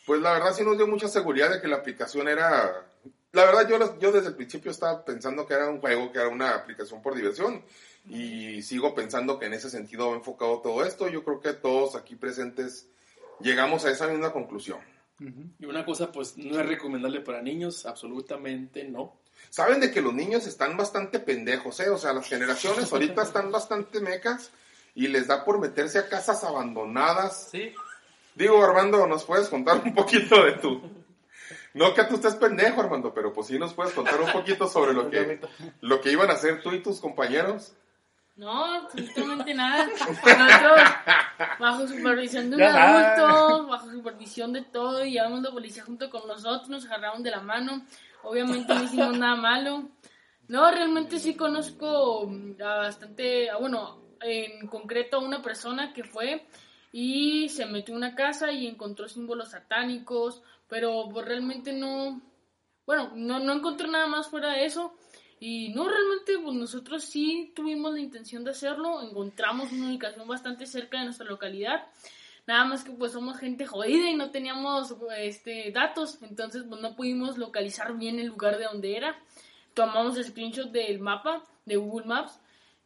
pues la verdad sí nos dio mucha seguridad de que la aplicación era... La verdad yo, yo desde el principio estaba pensando que era un juego, que era una aplicación por diversión, y sigo pensando que en ese sentido va enfocado todo esto. Yo creo que todos aquí presentes llegamos a esa misma conclusión. Y una cosa, pues, no es recomendable para niños, absolutamente no. Saben de que los niños están bastante pendejos, ¿eh? O sea, las generaciones ahorita están bastante mecas y les da por meterse a casas abandonadas. Sí, Digo, Armando, ¿nos puedes contar un poquito de tu... No que tú estés pendejo, Armando, pero pues sí nos puedes contar un poquito sobre lo que, lo que iban a hacer tú y tus compañeros. No, absolutamente nada. Nosotros, bajo supervisión de un Ya adulto, bajo supervisión de todo, y llevamos la policía junto con nosotros, nos agarraron de la mano. Obviamente no hicimos nada malo. No, realmente sí conozco a bastante, a, bueno, en concreto a una persona que fue y se metió en una casa y encontró símbolos satánicos, pero pues realmente no, bueno, no, no encontré nada más fuera de eso. Y no, realmente pues nosotros sí tuvimos la intención de hacerlo, encontramos una ubicación bastante cerca de nuestra localidad. Nada más que pues somos gente jodida y no teníamos este datos, entonces pues no pudimos localizar bien el lugar de donde era. Tomamos screenshot del mapa de Google Maps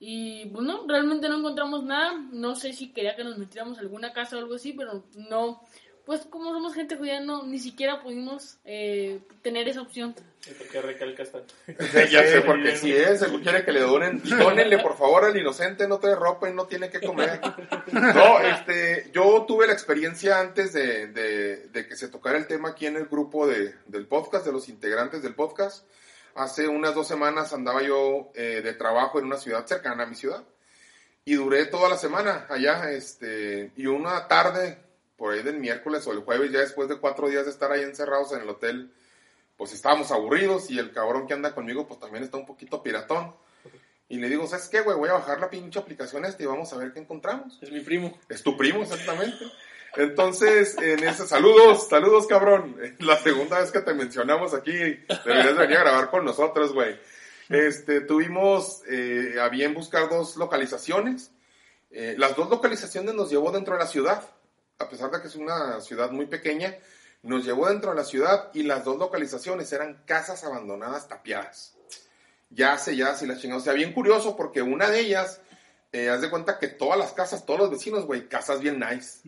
y bueno, pues, realmente no encontramos nada. No sé si quería que nos metiéramos a alguna casa o algo así, pero no. Pues como somos gente judía, no, ni siquiera pudimos eh, tener esa opción. ¿Por qué recalcas tanto? ya sé, porque si es, él quiere que le donen, donenle por favor al inocente, no trae ropa y no tiene que comer. No, este, yo tuve la experiencia antes de, de, de que se tocara el tema aquí en el grupo de, del podcast, de los integrantes del podcast Hace unas dos semanas andaba yo eh, de trabajo en una ciudad cercana a mi ciudad y duré toda la semana allá, este, y una tarde, por ahí del miércoles o el jueves, ya después de cuatro días de estar ahí encerrados en el hotel, pues estábamos aburridos y el cabrón que anda conmigo pues también está un poquito piratón. Y le digo, ¿sabes qué, güey? Voy a bajar la pinche aplicación esta y vamos a ver qué encontramos. Es mi primo. Es tu primo, exactamente. Entonces, en ese, saludos, saludos cabrón. La segunda vez que te mencionamos aquí, deberías venir a grabar con nosotros, güey. Este, tuvimos eh, a bien buscar dos localizaciones. Eh, las dos localizaciones nos llevó dentro de la ciudad, a pesar de que es una ciudad muy pequeña, nos llevó dentro de la ciudad y las dos localizaciones eran casas abandonadas tapiadas. Ya sé, ya si la chingada. O sea, bien curioso porque una de ellas, eh, haz de cuenta que todas las casas, todos los vecinos, güey, casas bien nice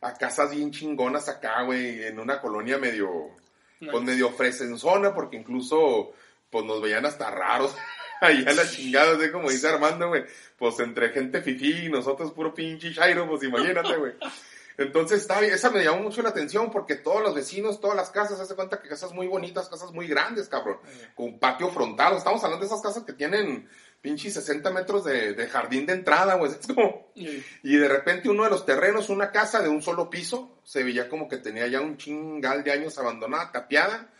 a casas bien chingonas acá, güey, en una colonia medio, pues medio fresenzona, porque incluso, pues nos veían hasta raros. Allá la chingada, así como dice Armando, güey. Pues entre gente fifí y nosotros puro pinche chairo, pues imagínate, güey. Entonces, está, esa me llamó mucho la atención porque todos los vecinos, todas las casas, hace cuenta que casas muy bonitas, casas muy grandes, cabrón. Con patio frontal. Estamos hablando de esas casas que tienen pinche 60 metros de, jardín de entrada, güey. Es como... Y de repente uno de los terrenos, una casa de un solo piso, se veía como que tenía ya un chingal de años abandonada, tapiada.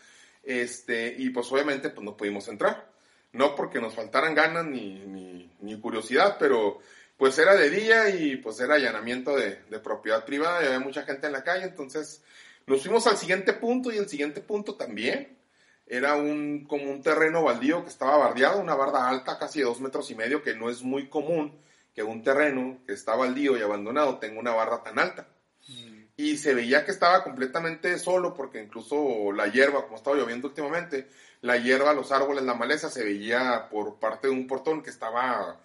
Este, y pues obviamente pues no pudimos entrar. No porque nos faltaran ganas ni, ni, curiosidad, pero pues era de día y pues era allanamiento de, de propiedad privada y había mucha gente en la calle. Entonces nos fuimos al siguiente punto y el siguiente punto también era un, como un terreno baldío que estaba bardeado, una barda alta, casi de dos metros y medio, que no es muy común que un terreno que está baldío y abandonado tenga una barda tan alta. Mm. Y se veía que estaba completamente solo, porque incluso la hierba, como estaba lloviendo últimamente, la hierba, los árboles, la maleza, se veía por parte de un portón que estaba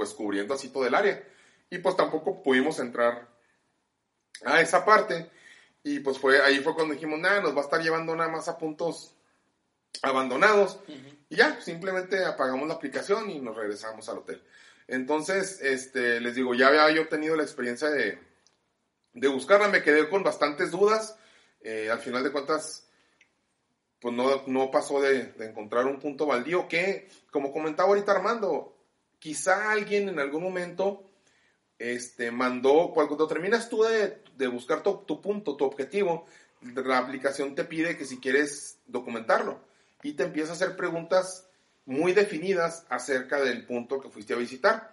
pues cubriendo así todo el área. Y pues tampoco pudimos entrar a esa parte. Y pues fue, ahí fue cuando dijimos, nada, nos va a estar llevando nada más a puntos abandonados y ya, simplemente apagamos la aplicación y nos regresamos al hotel. Entonces, este, les digo, ya había yo tenido la experiencia de, de buscarla, me quedé con bastantes dudas, eh, al final de cuentas, pues no, no pasó de, encontrar un punto baldío que, como comentaba ahorita Armando, quizá alguien en algún momento este, mandó, cuando terminas tú de, de buscar tu, tu, punto, tu objetivo, la aplicación te pide que si quieres documentarlo y te empieza a hacer preguntas muy definidas acerca del punto que fuiste a visitar.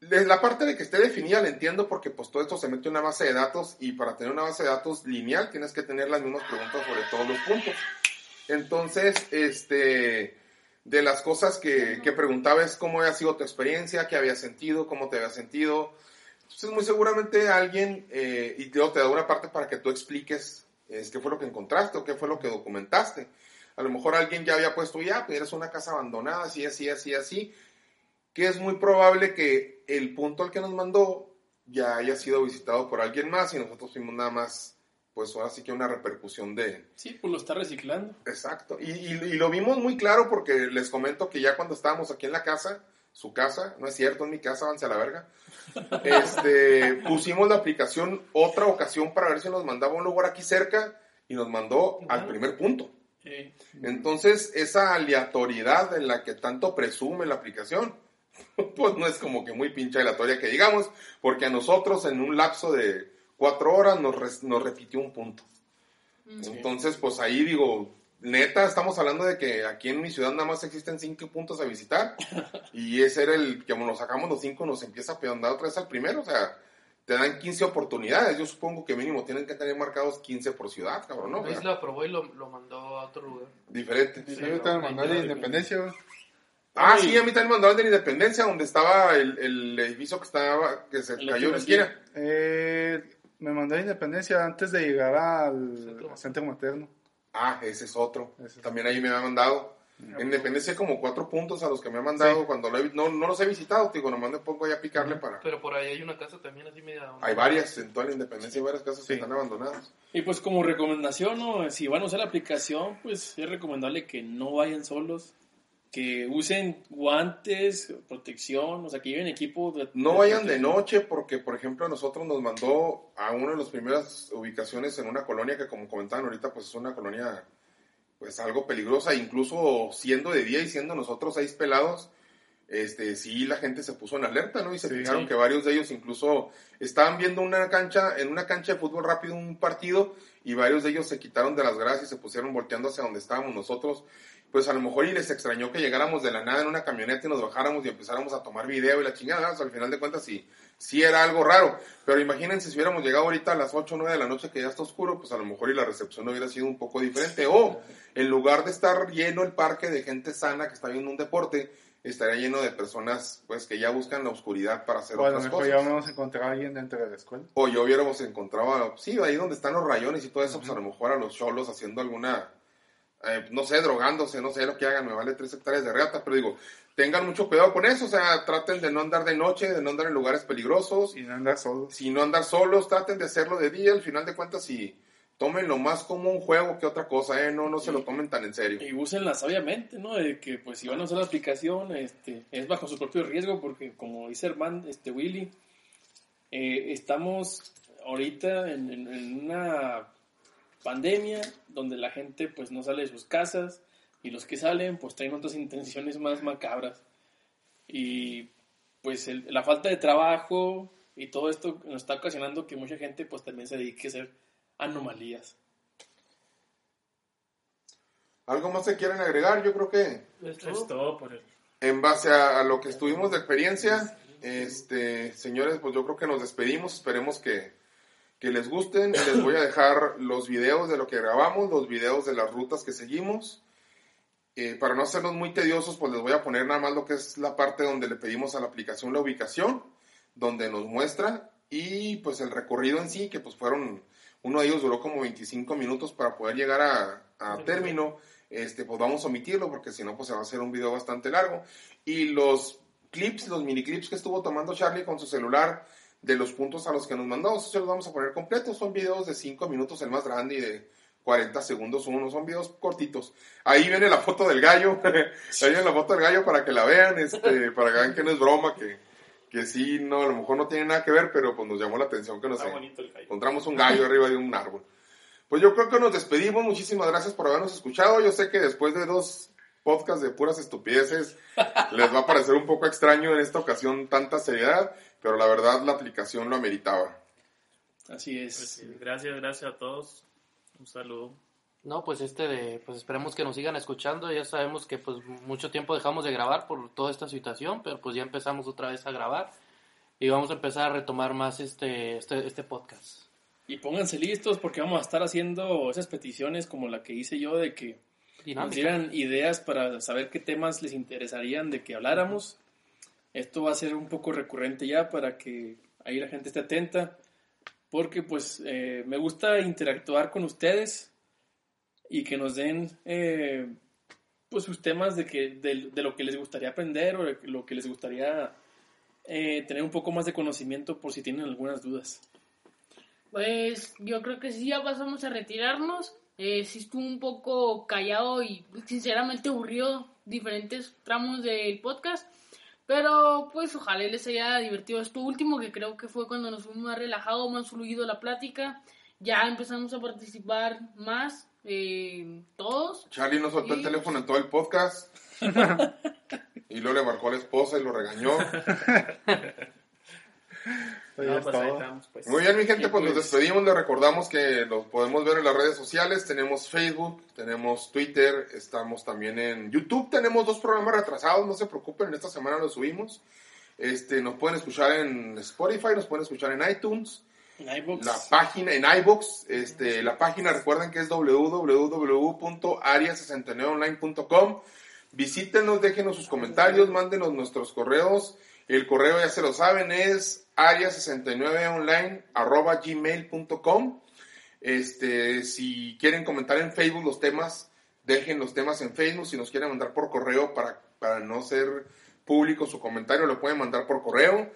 La parte de que esté definida la entiendo porque pues todo esto se mete en una base de datos y para tener una base de datos lineal tienes que tener las mismas preguntas sobre todos los puntos. Entonces, este, de las cosas que, que preguntaba es cómo había sido tu experiencia, qué había sentido, cómo te había sentido. Entonces, muy seguramente alguien, eh, y te, te da una parte para que tú expliques es, qué fue lo que encontraste o qué fue lo que documentaste. A lo mejor alguien ya había puesto, ya, pues eres una casa abandonada, así, así, así, así, que es muy probable que el punto al que nos mandó ya haya sido visitado por alguien más y nosotros fuimos nada más, pues ahora sí que una repercusión de... Sí, pues lo está reciclando. Exacto. Y, y, lo vimos muy claro porque les comento que ya cuando estábamos aquí en la casa, su casa, no es cierto, en mi casa, avance a la verga, este, pusimos la aplicación otra ocasión para ver si nos mandaba un lugar aquí cerca y nos mandó al primer punto. Entonces, esa aleatoriedad en la que tanto presume la aplicación, pues no es como que muy pincha aleatoria que digamos, porque a nosotros en un lapso de cuatro horas nos, nos repitió un punto. Entonces, pues ahí digo, neta, estamos hablando de que aquí en mi ciudad nada más existen cinco puntos a visitar. y ese era el que como nos sacamos los cinco, nos empieza a pedondar otra vez al primero. O sea, te dan 15 oportunidades. Yo supongo que mínimo tienen que tener marcados 15 por ciudad, cabrón, ¿no? O La sea, isla aprobó y lo, lo mandó a otro lugar. diferente. Sí, ahorita me mandó de Independencia. Ah, sí, a mí también mandaron de la Independencia, donde estaba el, el edificio que estaba, que se El cayó en la esquina. Eh, me mandó a Independencia antes de llegar al Centro. centro materno. Ah, ese es otro. Ese es También ahí me ha mandado. En Independencia como cuatro puntos a los que me ha mandado Sí. cuando lo he- no, no los he visitado, digo, nomás me pongo ahí a picarle para... Pero por ahí hay una casa también así media... Hay varias, en toda la Independencia hay varias casas que están abandonadas. Y pues como recomendación, ¿no? si van a usar la aplicación, pues es recomendable que no vayan solos, que usen guantes, protección, o sea, que lleven equipo. De, No de vayan de noche porque, por ejemplo, a nosotros nos mandó a una de las primeras ubicaciones en una colonia que, como comentaban ahorita, pues es una colonia pues algo peligrosa, incluso siendo de día y siendo nosotros seis pelados, este sí la gente se puso en alerta, ¿no? Y se Sí, fijaron sí. que varios de ellos incluso estaban viendo una cancha, en una cancha de fútbol rápido un partido y varios de ellos se quitaron de las gradas y se pusieron volteando hacia donde estábamos nosotros. Pues a lo mejor y les extrañó que llegáramos de la nada en una camioneta y nos bajáramos y empezáramos a tomar video y la chingada. O sea, al final de cuentas sí, sí era algo raro. Pero imagínense si hubiéramos llegado ahorita a las 8 o 9 de la noche que ya está oscuro, pues a lo mejor y la recepción hubiera sido un poco diferente. O en lugar de estar lleno el parque de gente sana que está viendo un deporte, estaría lleno de personas pues que ya buscan la oscuridad para hacer O a lo otras mejor cosas. ya vamos a encontrar a alguien dentro de la escuela. O yo hubiéramos encontrado, sí, ahí donde están los rayones y todo eso, pues a lo mejor a los cholos haciendo alguna, eh, no sé, drogándose, no sé lo que hagan, me vale tres hectáreas de reata, pero digo, tengan mucho cuidado con eso, o sea, traten de no andar de noche, de no andar en lugares peligrosos, Y no andar solos. si no andar solos, traten de hacerlo de día, al final de cuentas, si tomen lo más como un juego que otra cosa, ¿eh? No, no se lo tomen tan en serio. Y úsenla sabiamente, ¿no? De que pues si van a usar la aplicación, este, es bajo su propio riesgo, porque como dice Herman, este Willy, eh, estamos ahorita en, en- en una pandemia donde la gente pues no sale de sus casas y los que salen pues traen otras intenciones más macabras. Y pues el- la falta de trabajo y todo esto nos está ocasionando que mucha gente pues también se dedique a hacer anomalías. ¿Algo más que quieran agregar? Yo creo que Es todo por el... en base a, a lo que estuvimos de experiencia, este, señores, pues yo creo que nos despedimos. Esperemos que, que les gusten. Les voy a dejar los videos de lo que grabamos, los videos de las rutas que seguimos. Eh, para no hacerlos muy tediosos, pues les voy a poner nada más lo que es la parte donde le pedimos a la aplicación la ubicación, donde nos muestra y pues el recorrido en sí, que pues fueron, uno de ellos duró como 25 minutos para poder llegar a, a término. Este, pues vamos a omitirlo porque si no, pues se va a hacer un video bastante largo. Y los clips, los mini clips que estuvo tomando Charlie con su celular de los puntos a los que nos mandó, esos se los vamos a poner completos. Son videos de 5 minutos el más grande y de 40 segundos uno. Son videos cortitos. Ahí viene la foto del gallo. Ahí viene la foto del gallo para que la vean, este, para que vean que no es broma, que, que sí, no, a lo mejor no tiene nada que ver, pero pues nos llamó la atención que nos Está bonito el gallo. encontramos un gallo arriba de un árbol. Pues yo creo que nos despedimos. Muchísimas gracias por habernos escuchado. Yo sé que después de dos podcasts de puras estupideces, les va a parecer un poco extraño en esta ocasión tanta seriedad, pero la verdad la aplicación lo ameritaba. Así es. Pues sí, gracias, gracias a todos. Un saludo. No, pues este de, pues esperemos que nos sigan escuchando. Ya sabemos que pues mucho tiempo dejamos de grabar por toda esta situación, pero pues ya empezamos otra vez a grabar y vamos a empezar a retomar más este, este, este podcast. Y pónganse listos porque vamos a estar haciendo esas peticiones como la que hice yo de que nos Dinámica. dieran ideas para saber qué temas les interesarían de que habláramos. Esto va a ser un poco recurrente ya para que ahí la gente esté atenta porque pues eh, me gusta interactuar con ustedes y que nos den eh, pues sus temas de, que, de, de lo que les gustaría aprender o lo que les gustaría eh, tener un poco más de conocimiento por si tienen algunas dudas. Pues yo creo que sí, ya pasamos a retirarnos. Eh, sí estuvo un poco callado y sinceramente aburrido diferentes tramos del podcast. Pero pues ojalá les haya divertido esto último, que creo que fue cuando nos fuimos más relajado, más fluido la plática. Ya empezamos a participar más eh, todos. Charlie no soltó el teléfono en todo el podcast. y luego le marcó a la esposa y lo regañó. No, pues ahí todo. estamos, pues. Muy bien, mi gente, Y pues nos pues- despedimos. Les recordamos que los podemos ver en las redes sociales. Tenemos Facebook, tenemos Twitter, estamos también en YouTube. Tenemos dos programas retrasados, no se preocupen, en esta semana los subimos. Este, nos pueden escuchar en Spotify, nos pueden escuchar en iTunes, La página en iBox. Este, la página recuerden que es www.aria69online.com. Visítenos, déjenos sus comentarios, mándenos nuestros correos. El correo ya se lo saben, es aria69online.gmail.com. Este, si quieren comentar en Facebook los temas, dejen los temas en Facebook. Si nos quieren mandar por correo para, para no ser público su comentario, lo pueden mandar por correo.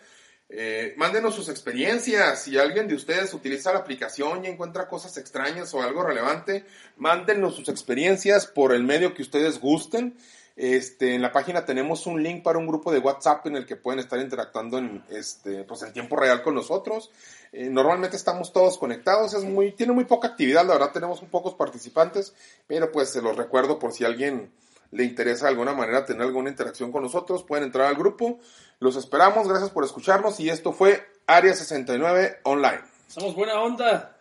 Eh, mándenos sus experiencias. Si alguien de ustedes utiliza la aplicación y encuentra cosas extrañas o algo relevante, mándenos sus experiencias por el medio que ustedes gusten. Este, en la página tenemos un link para un grupo de WhatsApp en el que pueden estar interactuando en, este, pues en tiempo real con nosotros. Eh, normalmente estamos todos conectados, es muy, tiene muy poca actividad, la verdad tenemos un pocos participantes, pero pues se los recuerdo por si alguien le interesa de alguna manera tener alguna interacción con nosotros, pueden entrar al grupo. Los esperamos, gracias por escucharnos y esto fue Área 69 Online. Somos buena onda.